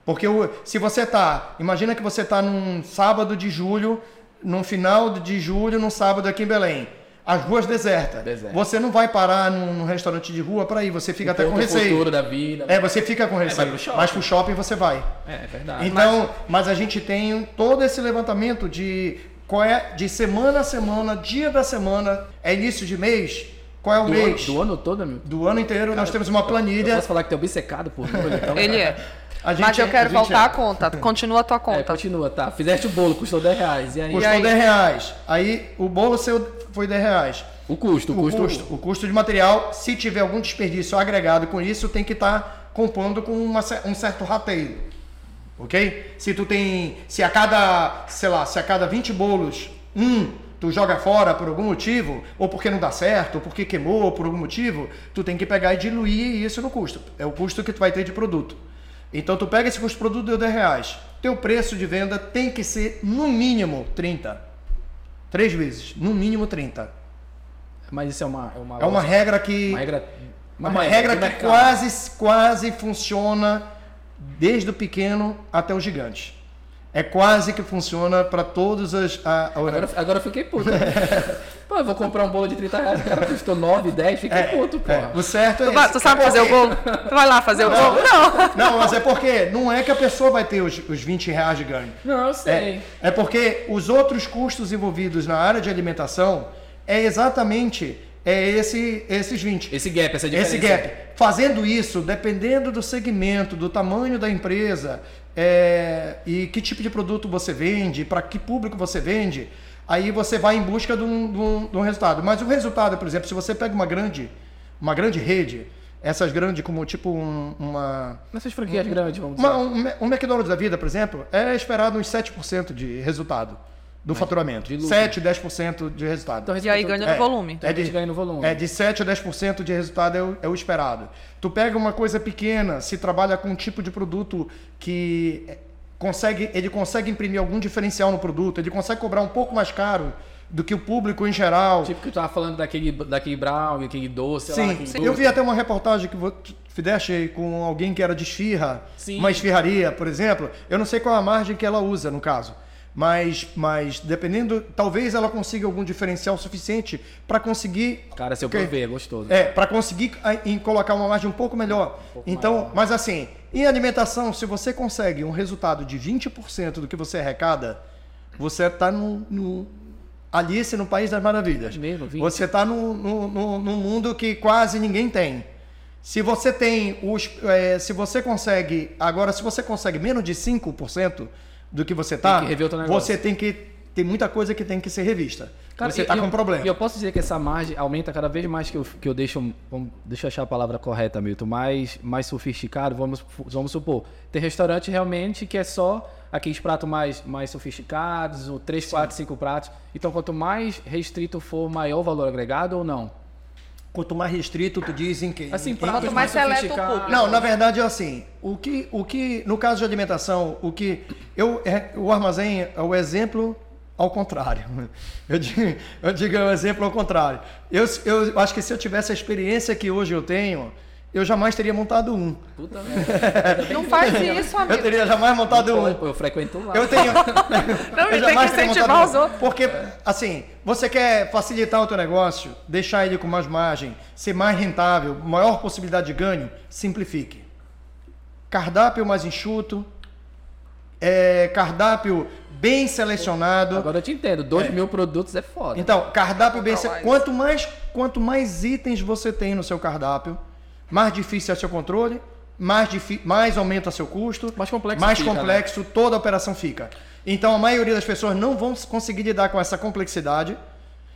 Porque o- se você tá, imagina que você tá num sábado de julho, num final de julho, num sábado aqui em Belém. As ruas desertas. Deserto. Você não vai parar num, num restaurante de rua para ir, você fica até com receio. futuro da vida. É, você fica com receio. vai pro shopping. mas pro shopping você vai. É, é verdade. Então, mas... a gente tem todo esse levantamento de qual é de semana a semana, dia da semana, é início de mês, qual é o do, mês ano, do ano todo, amigo? do ano inteiro, nós temos uma Eu planilha. posso falar que é obcecado por número, então? Ele é. A gente- Mas eu quero a gente voltar é. à conta. [LAUGHS] Continua a tua É, conta. continua, tá. Fizeste o bolo, custou 10 reais. E aí? Custou aí? 10 reais. Aí o bolo seu foi 10 reais. O custo, o O custo. custo, o custo de material, se tiver algum desperdício agregado com isso, tem que estar compondo com uma um certo rateio. Ok? Se tu tem. Se a cada, sei lá, se a cada 20 bolos, um tu joga fora por algum motivo, ou porque não dá certo, ou porque queimou por algum motivo, tu tem que pegar e diluir isso no custo. É o custo que tu vai ter de produto. Então tu pega esse custo de produto deu 10 reais. Teu preço de venda tem que ser no mínimo 30. Três vezes, no mínimo 30. Mas isso é uma... É uma, É uma regra que. Uma regra... Uma, regra do que quase, quase funciona desde o pequeno até o gigante. É quase que funciona para todas as. A, a... Agora, agora eu fiquei puto. né? [LAUGHS] Pô, eu vou comprar um bolo de 30 reais, o cara custou 9, 10, fiquei puto, pô. É, o certo é. Tu, vai- tu sabe fazer o bolo? Tu vai lá fazer o bolo? Não. Não, mas é porque não é que a pessoa vai ter os, os 20 reais de ganho. Não, eu sei. É, é porque os outros custos envolvidos na área de alimentação é exatamente é esse, esses 20. Esse gap, essa diferença. Esse gap. Fazendo isso, dependendo do segmento, do tamanho da empresa é, e que tipo de produto você vende, para que público você vende, aí você vai em busca de um, de um- de um resultado. Mas o resultado, por exemplo, se você pega uma grande, uma grande rede, essas grandes como tipo um- uma Nessas franquias grandes, vamos dizer. uma- um, um McDonald's da vida, por exemplo, é esperado uns 7% de resultado do faturamento. de lucro. 7, 10% de resultado. Então, E aí ganha no É. volume. Então, a gente ganha no volume. É de 7 a 10% de resultado é o, é o esperado. Tu pega uma coisa pequena, se trabalha com um tipo de produto que é, consegue, ele consegue imprimir algum diferencial no produto, ele consegue cobrar um pouco mais caro do que o público em geral. Tipo que tu tava falando daquele, daquele brown, aquele doce, sei lá, Sim, eu vi até uma reportagem que fizeste com alguém que era de esfirra, Sim. uma esfirraria, por exemplo. Eu não sei qual é a margem que ela usa, no caso. Mas, mas dependendo, talvez ela consiga algum diferencial suficiente para conseguir. Cara, se eu Ok. prover, é gostoso. É, para conseguir em colocar uma margem um pouco melhor. então, mas assim, em alimentação, se você consegue um resultado de 20% do que você arrecada, você está no, no Alice no País das Maravilhas. É mesmo, 20? Você está num no, no, num mundo que quase ninguém tem. Se você tem os. é, se você consegue. Agora, se você consegue menos de 5% do que você que o teu negócio. você tem que. Tem muita coisa que tem que ser revista. você e- está com um problema. E eu posso dizer que essa margem aumenta cada vez mais que eu, que eu deixo. Vamos, deixa eu achar a palavra correta, Milton. Mais, mais sofisticado. Vamos, vamos supor. Tem restaurante realmente que é só aqueles pratos mais, mais sofisticados, ou 3, 4, 5 pratos. Então, quanto mais restrito for, maior o valor agregado ou não? Quanto mais restrito, tu diz em que. Assim, pratos Quanto mais mais seleto o público. Não, na verdade é assim. O que, o que, no caso de alimentação, o que eu, é- o armazém é o exemplo ao contrário. [LAUGHS] Eu digo, eu digo é o exemplo ao contrário. Eu, eu acho que se eu tivesse a experiência que hoje eu tenho, eu jamais teria montado um. Puta [LAUGHS] merda. Não faz isso, Eu amigo. teria jamais montado um. Pô, eu frequento lá. Eu tenho. [LAUGHS] Não, eu e tem jamais que incentivar os um. outros. Porque, assim, você quer facilitar o teu negócio, deixar ele com mais margem, ser mais rentável, maior possibilidade de ganho, simplifique. Cardápio mais enxuto, é, cardápio bem selecionado. Agora eu te entendo. 2 mil produtos é foda. Então, cardápio bem. Comprar se- mais. Quanto mais, quanto mais itens você tem no seu cardápio, mais difícil é seu controle, mais, mais aumenta seu custo, Mais complexo mais fica, né? complexo toda a operação fica. Então, a maioria das pessoas não vão conseguir lidar com essa complexidade.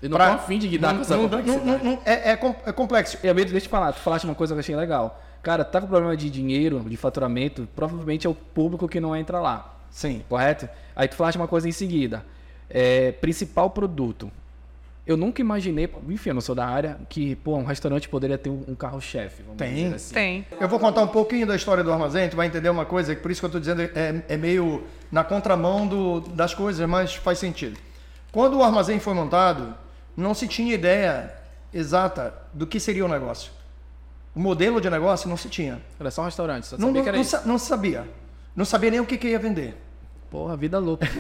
Eu não pra- tô afim de lidar não- com essa não- complexidade. não- não- é, é é complexo. E deixa eu te falar, tu falaste uma coisa que eu achei legal. Cara, tá com problema de dinheiro, de faturamento, provavelmente é o público que não entra lá, Sim. correto? Aí tu falaste uma coisa em seguida. É, principal produto. Eu nunca imaginei, enfim, eu não sou da área, que pô, um restaurante poderia ter um, carro-chefe. Tem. dizer assim. Tem. Eu vou contar um pouquinho da história do armazém, tu vai entender uma coisa, que por isso que eu estou dizendo é, é meio na contramão do- das coisas, mas faz sentido. Quando o armazém foi montado, não se tinha ideia exata do que seria o negócio. O modelo de negócio não se tinha. Era só um restaurante, só Não, sabia não, que era não isso. sa- não se sabia. Não sabia nem o que, que ia vender. Porra, vida louca. [LAUGHS]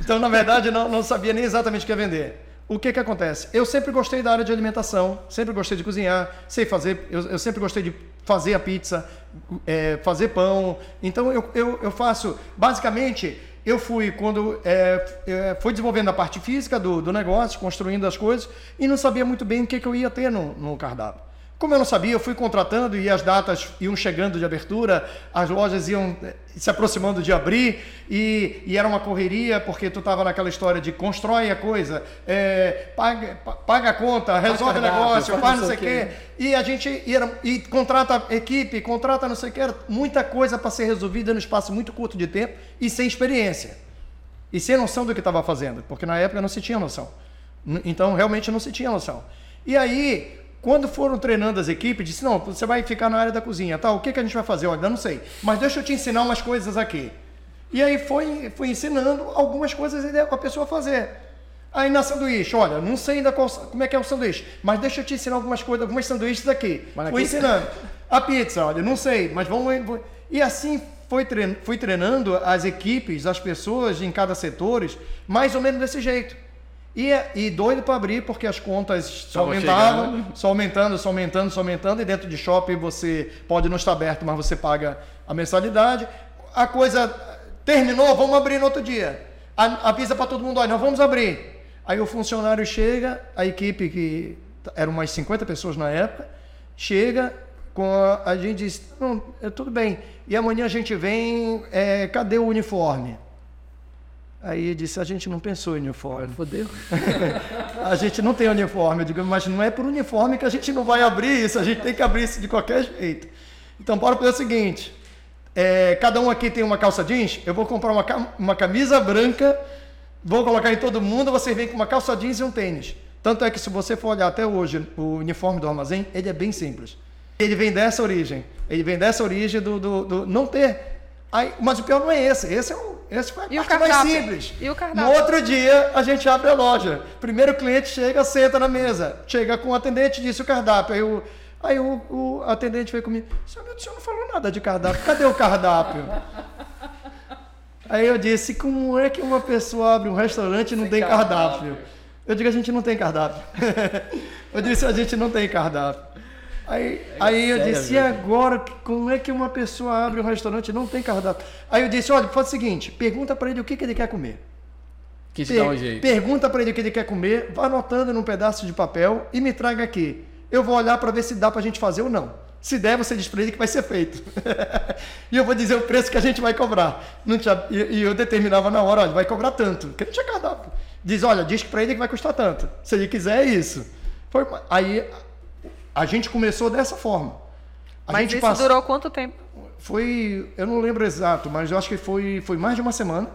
Então, na verdade, não, não sabia nem exatamente o que ia vender. O que que acontece? Eu sempre gostei da área de alimentação, sempre gostei de cozinhar, sei fazer, eu, eu sempre gostei de fazer a pizza, é, fazer pão. Então, eu, eu, eu faço, basicamente, eu fui quando é, é, fui desenvolvendo a parte física do, do negócio, construindo as coisas, e não sabia muito bem o que, que eu ia ter no, no cardápio. Como eu não sabia, eu fui contratando e as datas iam chegando de abertura, as lojas iam eh, se aproximando de abrir e, e era uma correria porque tu estava naquela história de constrói a coisa, eh, paga, pa- paga a conta, resolve o negócio, faz não sei o quê. E a gente ia, e contrata equipe, contrata não sei o era muita coisa para ser resolvida no espaço muito curto de tempo e sem experiência. E sem noção do que estava fazendo, porque na época não se tinha noção. Então, realmente não se tinha noção. E aí, quando foram treinando as equipes, disse: Não, você vai ficar na área da cozinha, tá? O que, que a gente vai fazer? Olha, não sei, mas deixa eu te ensinar umas coisas aqui. E aí foi, foi ensinando algumas coisas a pessoa fazer. Aí na sanduíche, olha, não sei ainda qual- como é que é o sanduíche, mas deixa eu te ensinar algumas coisas, algumas sanduíches aqui. Mas Fui ensinando. A pizza, olha, não sei, mas vamos. vamos- E assim foi trein- fui treinando as equipes, as pessoas em cada setores, mais ou menos desse jeito. E, e doido para abrir, porque as contas só aumentavam, só aumentando, só aumentando, só aumentando. E dentro de shopping você pode não estar aberto, mas você paga a mensalidade. A coisa terminou, vamos abrir no outro dia. A- Avisa para todo mundo, olha, nós vamos abrir. Aí o funcionário chega, a equipe que eram umas 50 pessoas na época, chega com a, a gente diz, não, é tudo bem. E amanhã a gente vem, é, cadê o uniforme? Aí disse, a gente não pensou em uniforme. Fodeu. [LAUGHS] A gente não tem uniforme. Eu digo, mas não é por uniforme que a gente não vai abrir isso, a gente tem que abrir isso de qualquer jeito. Então, bora fazer o seguinte: é, cada um aqui tem uma calça jeans, eu vou comprar uma, uma camisa branca, vou colocar em todo mundo, você vem com uma calça jeans e um tênis. Tanto é que se você for olhar até hoje o uniforme do armazém, ele é bem simples. Ele vem dessa origem. Ele vem dessa origem do, do, do não ter. Aí, mas o pior não é esse. Esse, é o, esse foi a E o parte mais cardápio? simples. E o No cardápio? outro dia, a gente abre a loja. Primeiro cliente chega, senta na mesa. Chega com o atendente, disse o cardápio. Aí o, aí o, o atendente veio comigo. Senhor, o senhor não falou nada de cardápio. Cadê o cardápio? [LAUGHS] Aí eu disse, como é que uma pessoa abre um restaurante e não Sem tem cardápio? cardápio. Eu digo, a gente não tem cardápio. [LAUGHS] eu disse, a gente não tem cardápio. Aí, aí eu disse, e agora, como é que uma pessoa abre um restaurante e não tem cardápio? Aí eu disse, olha, faz o seguinte, pergunta para ele o que, que ele quer comer. Que te Per- dá um jeito. Pergunta para ele o que ele quer comer, vá anotando num pedaço de papel e me traga aqui. Eu vou olhar para ver se dá para a gente fazer ou não. Se der, você diz para ele que vai ser feito. [LAUGHS] e eu vou dizer o preço que a gente vai cobrar. Tinha- e, e eu determinava na hora, olha, vai cobrar tanto, porque não tinha cardápio. Diz, olha, diz para ele que vai custar tanto. Se ele quiser, é isso. Foi, aí a gente começou dessa forma. A Mas gente isso passou- durou quanto tempo? Foi, eu não lembro exato, mas eu acho que foi, foi mais de uma semana.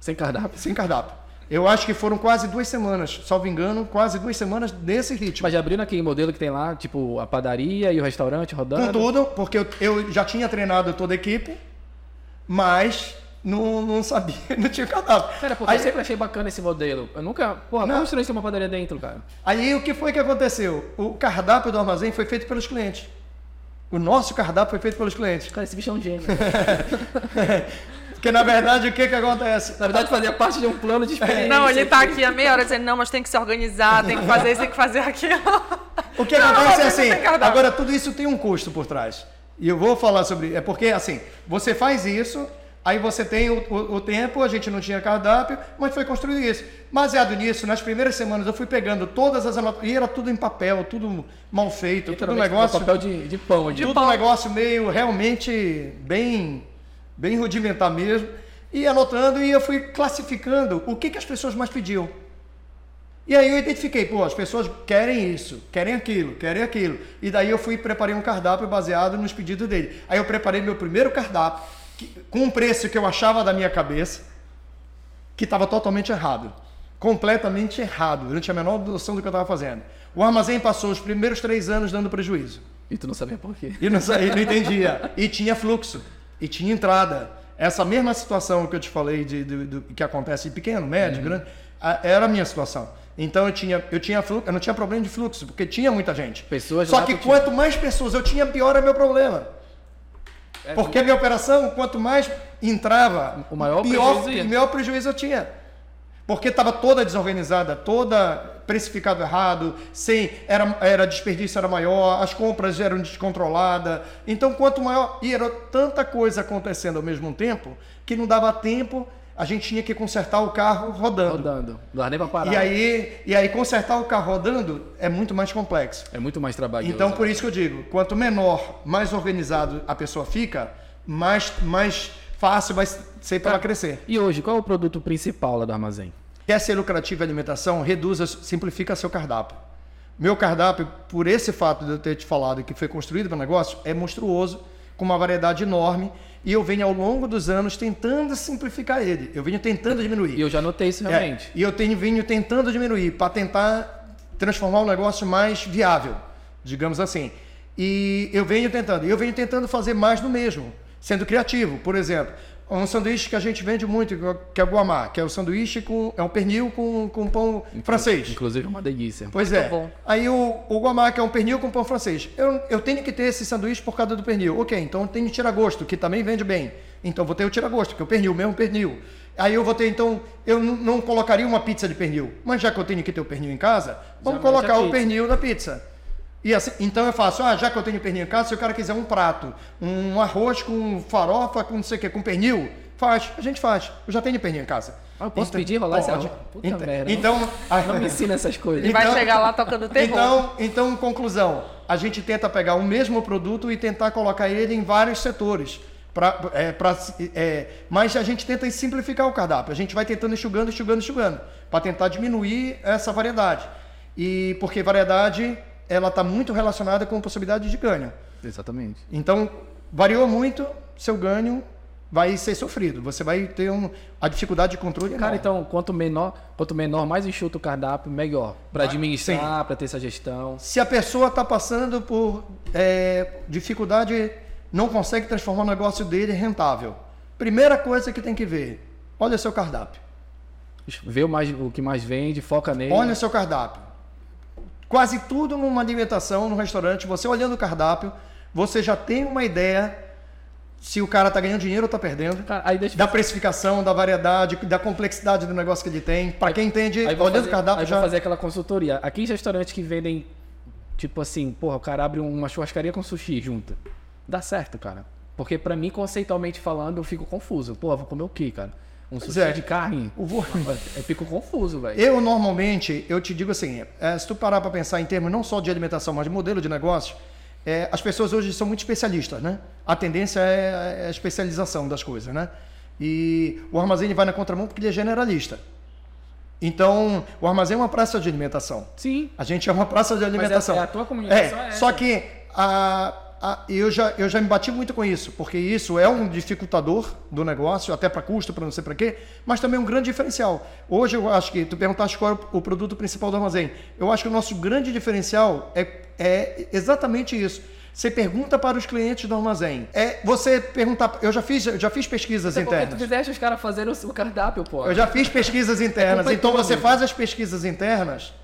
Sem cardápio. Sem cardápio. Eu acho que foram quase duas semanas, salvo engano, quase duas semanas nesse ritmo. Mas já abriu naquele modelo que tem lá, tipo, a padaria e o restaurante rodando? Com tudo, porque eu, eu já tinha treinado toda a equipe, mas não, não sabia, [LAUGHS] não tinha cardápio. Cara, porque aí, eu sempre achei bacana esse modelo. Eu nunca. Porra, Não. como estranho ter uma padaria dentro, cara? aí o que foi que aconteceu? O cardápio do armazém foi feito pelos clientes. O nosso cardápio foi feito pelos clientes. Cara, esse bicho é um gênio. [LAUGHS] Porque na verdade o que, que acontece? Na verdade, fazia parte de um plano de experiência. Não, ele tá aqui há meia hora dizendo, não, mas tem que se organizar, tem que fazer isso, tem que fazer aquilo. O que Não, acontece é assim, agora tudo isso tem um custo por trás. E eu vou falar sobre. É porque assim, você faz isso, aí você tem o, o- o tempo, a gente não tinha cardápio, mas foi construído isso. Baseado nisso, nas primeiras semanas eu fui pegando todas as anotações, e era tudo em papel, tudo mal feito, tudo um negócio. Papel de, de pão. De... tudo um negócio meio realmente bem, bem rudimentar mesmo. E anotando, e eu fui classificando o que, que as pessoas mais pediam. E aí eu identifiquei, pô, as pessoas querem isso, querem aquilo, querem aquilo. E daí eu fui e preparei um cardápio baseado nos pedidos dele. Aí eu preparei meu primeiro cardápio, com um preço que eu achava da minha cabeça, que estava totalmente errado. Completamente errado. Eu não tinha a menor noção do que eu estava fazendo. O armazém passou os primeiros três anos dando prejuízo. E tu não sabia por quê. E não, e não entendia. E tinha fluxo. E tinha entrada. Essa mesma situação que eu te falei de, de- do- que acontece em pequeno, médio, grande, a- era a minha situação. Então eu tinha, eu tinha fluxo, eu não tinha problema de fluxo, porque tinha muita gente. Pessoas Só que tu tinha. quanto mais pessoas eu tinha, pior era meu problema. É, Porque a minha operação, quanto mais entrava, O maior pior, prejuízo maior prejuízo eu tinha. Porque estava toda desorganizada, toda precificado errado, sem era, era desperdício era maior, as compras eram descontroladas. Então, quanto maior. E era tanta coisa acontecendo ao mesmo tempo que não dava tempo, a gente tinha que consertar o carro rodando. Rodando. Não dá nem pra parar. E aí, e aí, consertar o carro rodando é muito mais complexo. É muito mais trabalhoso. Então, por isso que eu digo, quanto menor, mais organizado a pessoa fica, mais, mais fácil vai ser para ela crescer. E hoje, qual é o produto principal lá do armazém? Quer ser lucrativo em alimentação? Reduza, simplifica seu cardápio. Meu cardápio, por esse fato de eu ter te falado que foi construído para o negócio, é monstruoso, com uma variedade enorme, e eu venho ao longo dos anos tentando simplificar ele. Eu venho tentando diminuir. E eu já notei isso É, realmente. e eu tenho vinho tentando diminuir para tentar transformar o negócio mais viável, digamos assim. E eu venho tentando, e eu venho tentando fazer mais do mesmo, sendo criativo. Por exemplo, um sanduíche que a gente vende muito, que é o guamá, que é o sanduíche com é um pernil com, com pão francês. Inclusive é uma delícia. Pois Muito é. bom. Aí o, o guamá, que é um pernil com pão francês. Eu, eu tenho que ter esse sanduíche por causa do pernil. Ok, então tem o tira-gosto, que também vende bem. Então vou ter o tira-gosto, que é o pernil, mesmo pernil. Aí eu vou ter, então, eu não colocaria uma pizza de pernil. Mas já que eu tenho que ter o pernil em casa, vamos colocar o pernil na pizza. E assim, então eu faço, ah, já que eu tenho pernil em casa, se o cara quiser um prato, um arroz com farofa, com não sei o que, com pernil, faz, a gente faz. Eu já tenho pernil em casa. Ah, eu posso Então- pedir rolar arroz? Puta então, merda. Então, Não me [LAUGHS] ensina essas coisas. Ele vai chegar lá tocando terror. então, então, em conclusão, a gente tenta pegar o mesmo produto e tentar colocar ele em vários setores. Pra, é, pra, é, mas a gente tenta simplificar o cardápio. A gente vai tentando enxugando, enxugando, enxugando, para tentar diminuir essa variedade. E porque variedade ela está muito relacionada com possibilidade de ganho. Exatamente. Então, variou muito, seu ganho vai ser sofrido. Você vai ter um, a dificuldade de controle. é Cara, enorme. então, quanto menor, quanto menor, mais enxuto o cardápio, melhor. Pra Vai- administrar, pra ter essa gestão. Se a pessoa está passando por é, dificuldade, não consegue transformar o negócio dele em rentável. Primeira coisa que tem que ver, olha seu cardápio. Vê o, mais, o que mais vende, foca nele. Olha seu cardápio. Quase tudo numa alimentação, num restaurante, você olhando o cardápio, você já tem uma ideia se o cara está ganhando dinheiro ou está perdendo. Deixa Da precificação, da variedade, da complexidade do negócio que ele tem. Para quem entende, olhando fazer, o cardápio aí já. fazer aquela consultoria. Aqui em restaurantes que vendem, tipo assim, porra, o cara abre uma churrascaria com sushi junto. Dá certo, cara. Porque pra mim, conceitualmente falando, eu fico confuso. Porra, vou comer o quê, cara? Um sushi é. de carne? O vo- Eu fico confuso, velho. Eu normalmente, eu te digo assim, é, se tu parar para pensar em termos não só de alimentação, mas de modelo de negócio, é, as pessoas hoje são muito especialistas, né? A tendência é, é a especialização das coisas, né? E o armazém vai na contramão porque ele é generalista. Então, o armazém é uma praça de alimentação. Sim. A gente é uma praça de alimentação. é a tua comunicação é só essa. que a, a- eu, já, eu já me bati muito com isso, porque isso é um dificultador do negócio, até para custo, para não sei para quê, mas também um grande diferencial. Hoje eu acho que, tu perguntaste qual é o, produto principal do armazém. Eu acho que o nosso grande diferencial é, é exatamente isso. Você pergunta para os clientes do armazém. É você perguntar. Eu já fiz, eu já fiz pesquisas Porque tu internas. fizeste os caras fazerem o cardápio, pô. Eu já fiz pesquisas [LAUGHS] internas. é Então você faz as pesquisas internas,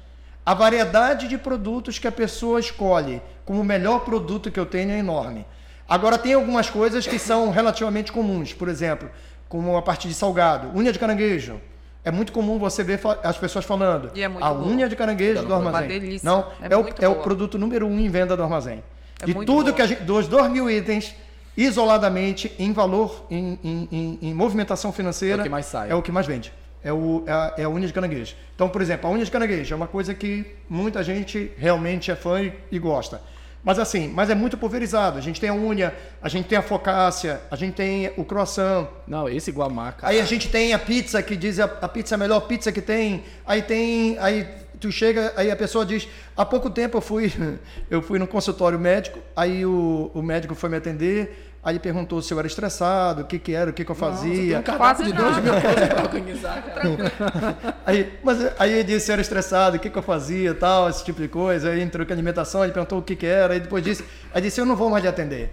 a variedade de produtos que a pessoa escolhe como o melhor produto que eu tenho é enorme. Agora tem algumas coisas que são relativamente comuns, por exemplo, como a parte de salgado, unha de caranguejo. É muito comum você ver as pessoas falando. E é muito a boa. unha de caranguejo do Uma armazém. delícia. Não, É é, o, é o produto número um em venda do armazém. É de muito tudo boa. que a gente, dos 2 mil itens, isoladamente, em valor, em, em- em- em movimentação financeira, É o que mais sai. é o que mais vende. É, o, é, a, é a unha de caranguejo. Então, por exemplo, a unha de caranguejo é uma coisa que muita gente realmente é fã e, e gosta. Mas assim, mas é muito pulverizado. A gente tem a unha, a gente tem a focácia, a gente tem o croissant, Não, esse Guamá, cara. Aí a gente tem a pizza que diz a, a pizza é a melhor pizza que tem. Aí tem, aí tu chega, aí a pessoa diz, há pouco tempo eu fui, [LAUGHS] eu fui no consultório médico, aí o, o médico foi me atender, aí ele perguntou se eu era estressado, o que que era, o que que eu Tem fazia. um cardápio Quase de dois mil coisas pra [LAUGHS] organizar, cara. Aí, mas aí ele disse se eu era estressado, o que, que eu fazia, tal, esse tipo de coisa. Aí entrou com a alimentação, ele perguntou o que, que era, aí depois disse, aí disse, eu não vou mais lhe atender.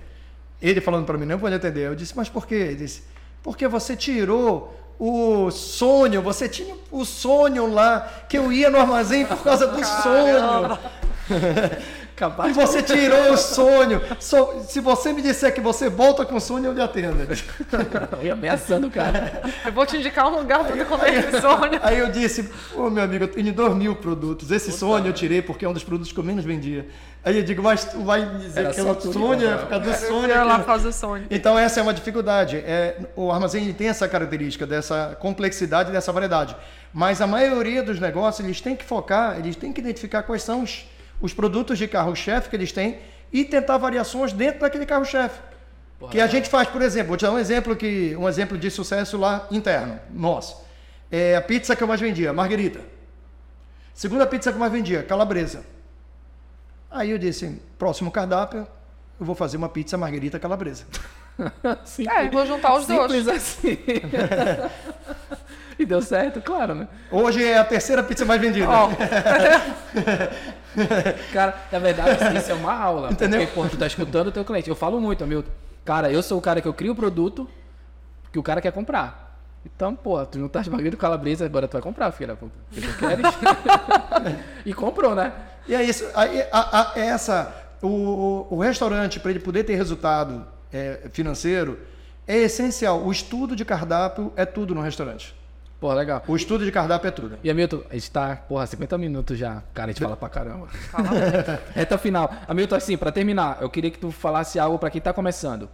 Ele falando para mim, não vou lhe atender. Eu disse, mas por quê? Ele disse, porque você tirou o sonho, você tinha o sonho lá, que eu ia no armazém por causa do sonho. [LAUGHS] E Capaz você tirou o sonho. Só- se você me disser que você volta com sonho, eu lhe atendo. [LAUGHS] Eu ia ameaçando o cara. Eu vou te indicar um lugar tu comer esse sonho. Aí eu disse, ô meu amigo, eu tenho dois mil produtos. Esse sonho eu tirei porque é um dos produtos que eu menos vendia. Aí eu digo, mas tu vai me dizer Era que ela sonha, comprava. por causa do sonho. lá que- fazer sonho. Então essa é uma dificuldade. É, o armazém tem essa característica, dessa complexidade, dessa variedade. Mas a maioria dos negócios, eles têm que focar, eles têm que identificar quais são os, os produtos de carro-chefe que eles têm e tentar variações dentro daquele carro-chefe. Que a gente faz, por exemplo, vou te dar um exemplo que um exemplo de sucesso lá interno, nosso. É a pizza que eu mais vendia, marguerita. Segunda pizza que eu mais vendia, calabresa. Aí eu disse, próximo cardápio, eu vou fazer uma pizza marguerita calabresa. [LAUGHS] Simples, É, vou juntar os dois. Simples assim. [LAUGHS] e deu certo, claro, né? Hoje é a terceira pizza mais vendida. Ó, [LAUGHS] [LAUGHS] Cara, na verdade, isso é uma aula. Entendeu? Porque, pô, tu tá escutando o teu cliente. Eu falo muito, Hamilton. Cara, eu sou o cara que eu crio o produto que o cara quer comprar. Então, pô, tu não tá de bagulho calabresa, agora tu vai comprar, filha da puta. Porque tu queres. [LAUGHS] e comprou, né? E é isso. Aí, a- a- essa, o, o- o restaurante, para ele poder ter resultado é, financeiro, é essencial. O estudo de cardápio é tudo no restaurante. Pô, legal. O estudo de cardápio é tudo. E Hamilton, a gente tá, porra, 50 minutos já. Cara, a gente fala pra caramba. [LAUGHS] Reta final. Hamilton, assim, pra terminar, eu queria que tu falasse algo pra quem tá começando.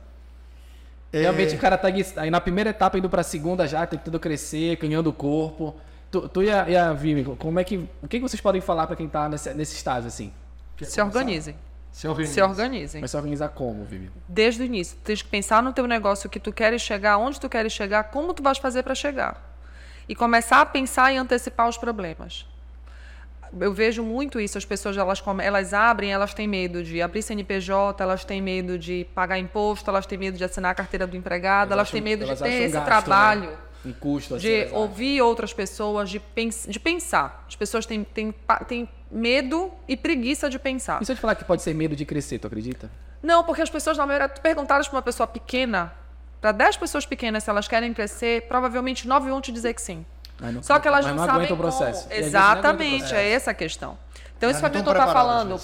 É, Realmente o cara tá aí na primeira etapa indo pra segunda já, tentando crescer, ganhando corpo. Tu, tu e a, e a Vivi, como é que. O que, vocês podem falar pra quem tá nesse, nesse estágio, assim? Se organizem. Se organiza. Se organizem. Vai se organizar como, Vivi? Desde o início. Tu tens que pensar no teu negócio, o que tu queres chegar, onde tu queres chegar, como tu vais fazer para chegar. E começar a pensar e antecipar os problemas. Eu vejo muito isso, as pessoas elas, elas abrem, elas têm medo de abrir CNPJ, elas têm medo de pagar imposto, elas têm medo de assinar a carteira do empregado, elas, têm acham- medo de elas ter esse gasto, trabalho. né? Um custo, assim. de exato. ouvir outras pessoas, de, pens de pensar. As pessoas têm, têm, têm medo e preguiça de pensar. E se eu te falar que pode ser medo de crescer, tu acredita? Não, porque as pessoas, na maioria, tu perguntaras para uma pessoa pequena, para 10 pessoas pequenas, se elas querem crescer, provavelmente 9 vão te dizer que sim. Não- Só que elas não, não sabem o processo. como. Exatamente, processo. é essa a questão. Então, isso que o Hamilton está falando,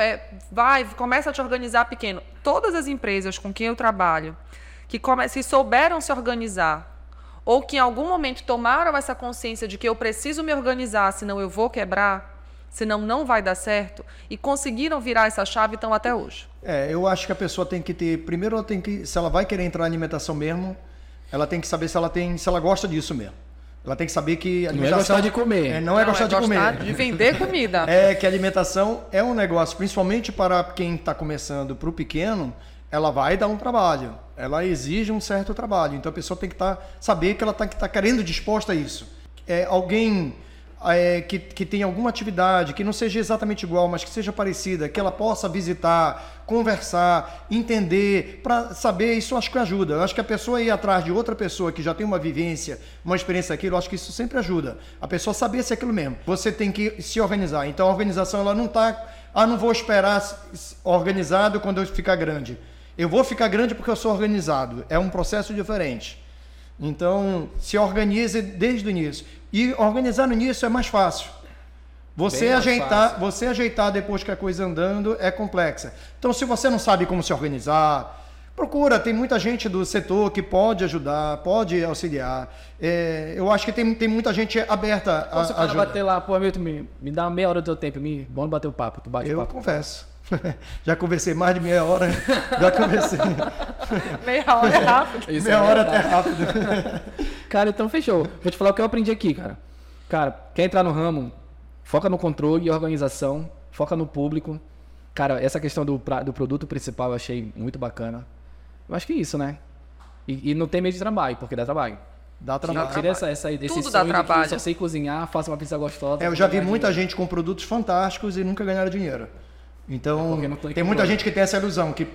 é, vai, começa a te organizar pequeno. Todas as empresas com quem eu trabalho, que come, se souberam se organizar, ou que em algum momento tomaram essa consciência de que eu preciso me organizar, senão eu vou quebrar, senão não vai dar certo, e conseguiram virar essa chave, estão até hoje. É, eu acho que a pessoa tem que ter. Primeiro, ela tem que. Se ela vai querer entrar na alimentação mesmo, ela tem que saber se ela tem, se ela gosta disso mesmo. Ela tem que saber que Não é gostar de comer. É, não é gostar de comer. de vender comida. [LAUGHS] É que a alimentação é um negócio, principalmente para quem está começando, para o pequeno, ela vai dar um trabalho. Ela exige um certo trabalho. Então a pessoa tem que tá, saber que ela está tá querendo disposta a isso. É, alguém é, que, que tem alguma atividade que não seja exatamente igual, mas que seja parecida, que ela possa visitar, conversar, entender, para saber, isso acho que ajuda. Eu acho que a pessoa ir atrás de outra pessoa que já tem uma vivência, uma experiência daquilo, eu acho que isso sempre ajuda. A pessoa saber se é aquilo mesmo. Você tem que se organizar. Então a organização ela não está, ah, não vou esperar organizado quando eu ficar grande. Eu vou ficar grande porque eu sou organizado. É um processo diferente. Então, se organize desde o início. E organizar no início é mais fácil. Você Bem ajeitar, fácil. você ajeitar depois que a coisa andando é complexa. Então, se você não sabe como se organizar, procura. Tem muita gente do setor que pode ajudar, pode auxiliar. É, eu acho que tem, tem muita gente aberta a, Se o a cara ajuda. bater lá, pô, Hamilton, me, me dá meia hora do teu tempo, me, bom bater o papo, tu bate o Eu papo. [LAUGHS] Já conversei mais de meia hora. Já conversei. [LAUGHS] Meia hora é rápido. Isso meia é hora até rápido. [LAUGHS] Cara, então fechou. Vou te falar o que eu aprendi aqui, cara. Cara, quer entrar no ramo, foca no controle e organização, foca no público. Cara, essa questão do, pra- do produto principal eu achei muito bacana. Eu acho que é isso, né? E, e não tem medo de trabalho, porque dá trabalho. Dá trabalho. Tira essa, essa, esse Tudo dá de que trabalho. só sei cozinhar, faço uma pizza gostosa. É, eu já vi muita gente com produtos fantásticos e nunca ganharam dinheiro. Então, não tem muita gente que tem essa ilusão, que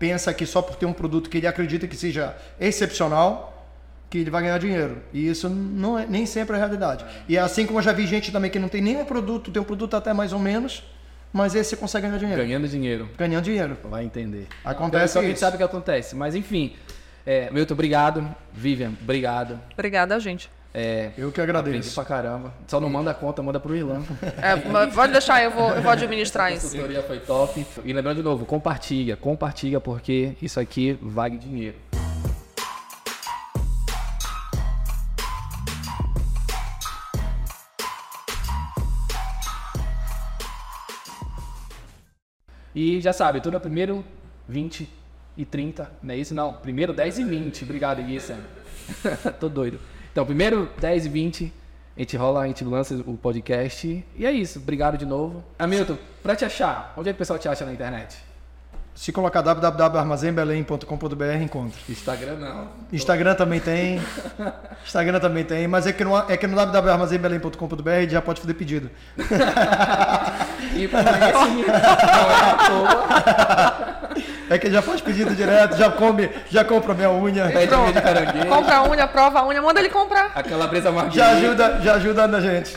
pensa que só por ter um produto que ele acredita que seja excepcional, que ele vai ganhar dinheiro. E isso não é, nem sempre é a realidade. E assim como eu já vi gente também que não tem nenhum produto, tem um produto até mais ou menos, mas esse você consegue ganhar dinheiro. Ganhando dinheiro. Ganhando dinheiro. Vai entender. Acontece Só a gente isso. sabe o que acontece. Mas enfim, é, Milton, obrigado. Vivian, obrigado. Obrigada, gente. É, Eu que aprendi agradeço. pra caramba. Só não manda a conta, manda pro Irlanda. [LAUGHS] É, pode deixar, eu vou, eu vou administrar A isso. consultoria foi top. E lembrando de novo, compartilha, compartilha, porque isso aqui vale dinheiro. E já sabe, tudo é primeiro 20 e 30, não é isso? Não, primeiro 10 e 20. Obrigado, Gui. [LAUGHS] Tô doido. Então, primeiro 10 e 20, a gente rola, a gente lança o podcast. E é isso, obrigado de novo. Hamilton, pra te achar, onde é que o pessoal te acha na internet? Se colocar www.armazembelém.com.br encontra. Instagram não. Instagram também tem. Instagram também tem, mas é que no, é que no www.armazembelém.com.br já pode fazer pedido. [LAUGHS] E por isso, não é à toa. [LAUGHS] É que já faz pedido direto, já come, já compra minha unha. Pede meio de caranguejo. Compra a unha, prova a unha, manda ele comprar. Aquela brisa marguerite. Já ajuda, já ajuda a gente.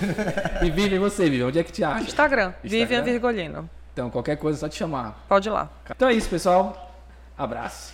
E Vivi, você, Vivi, onde é que te acha? Instagram, Vivian Instagram? Virgolino. Então, qualquer coisa, é só te chamar. Pode ir lá. Então é isso, pessoal. Abraço.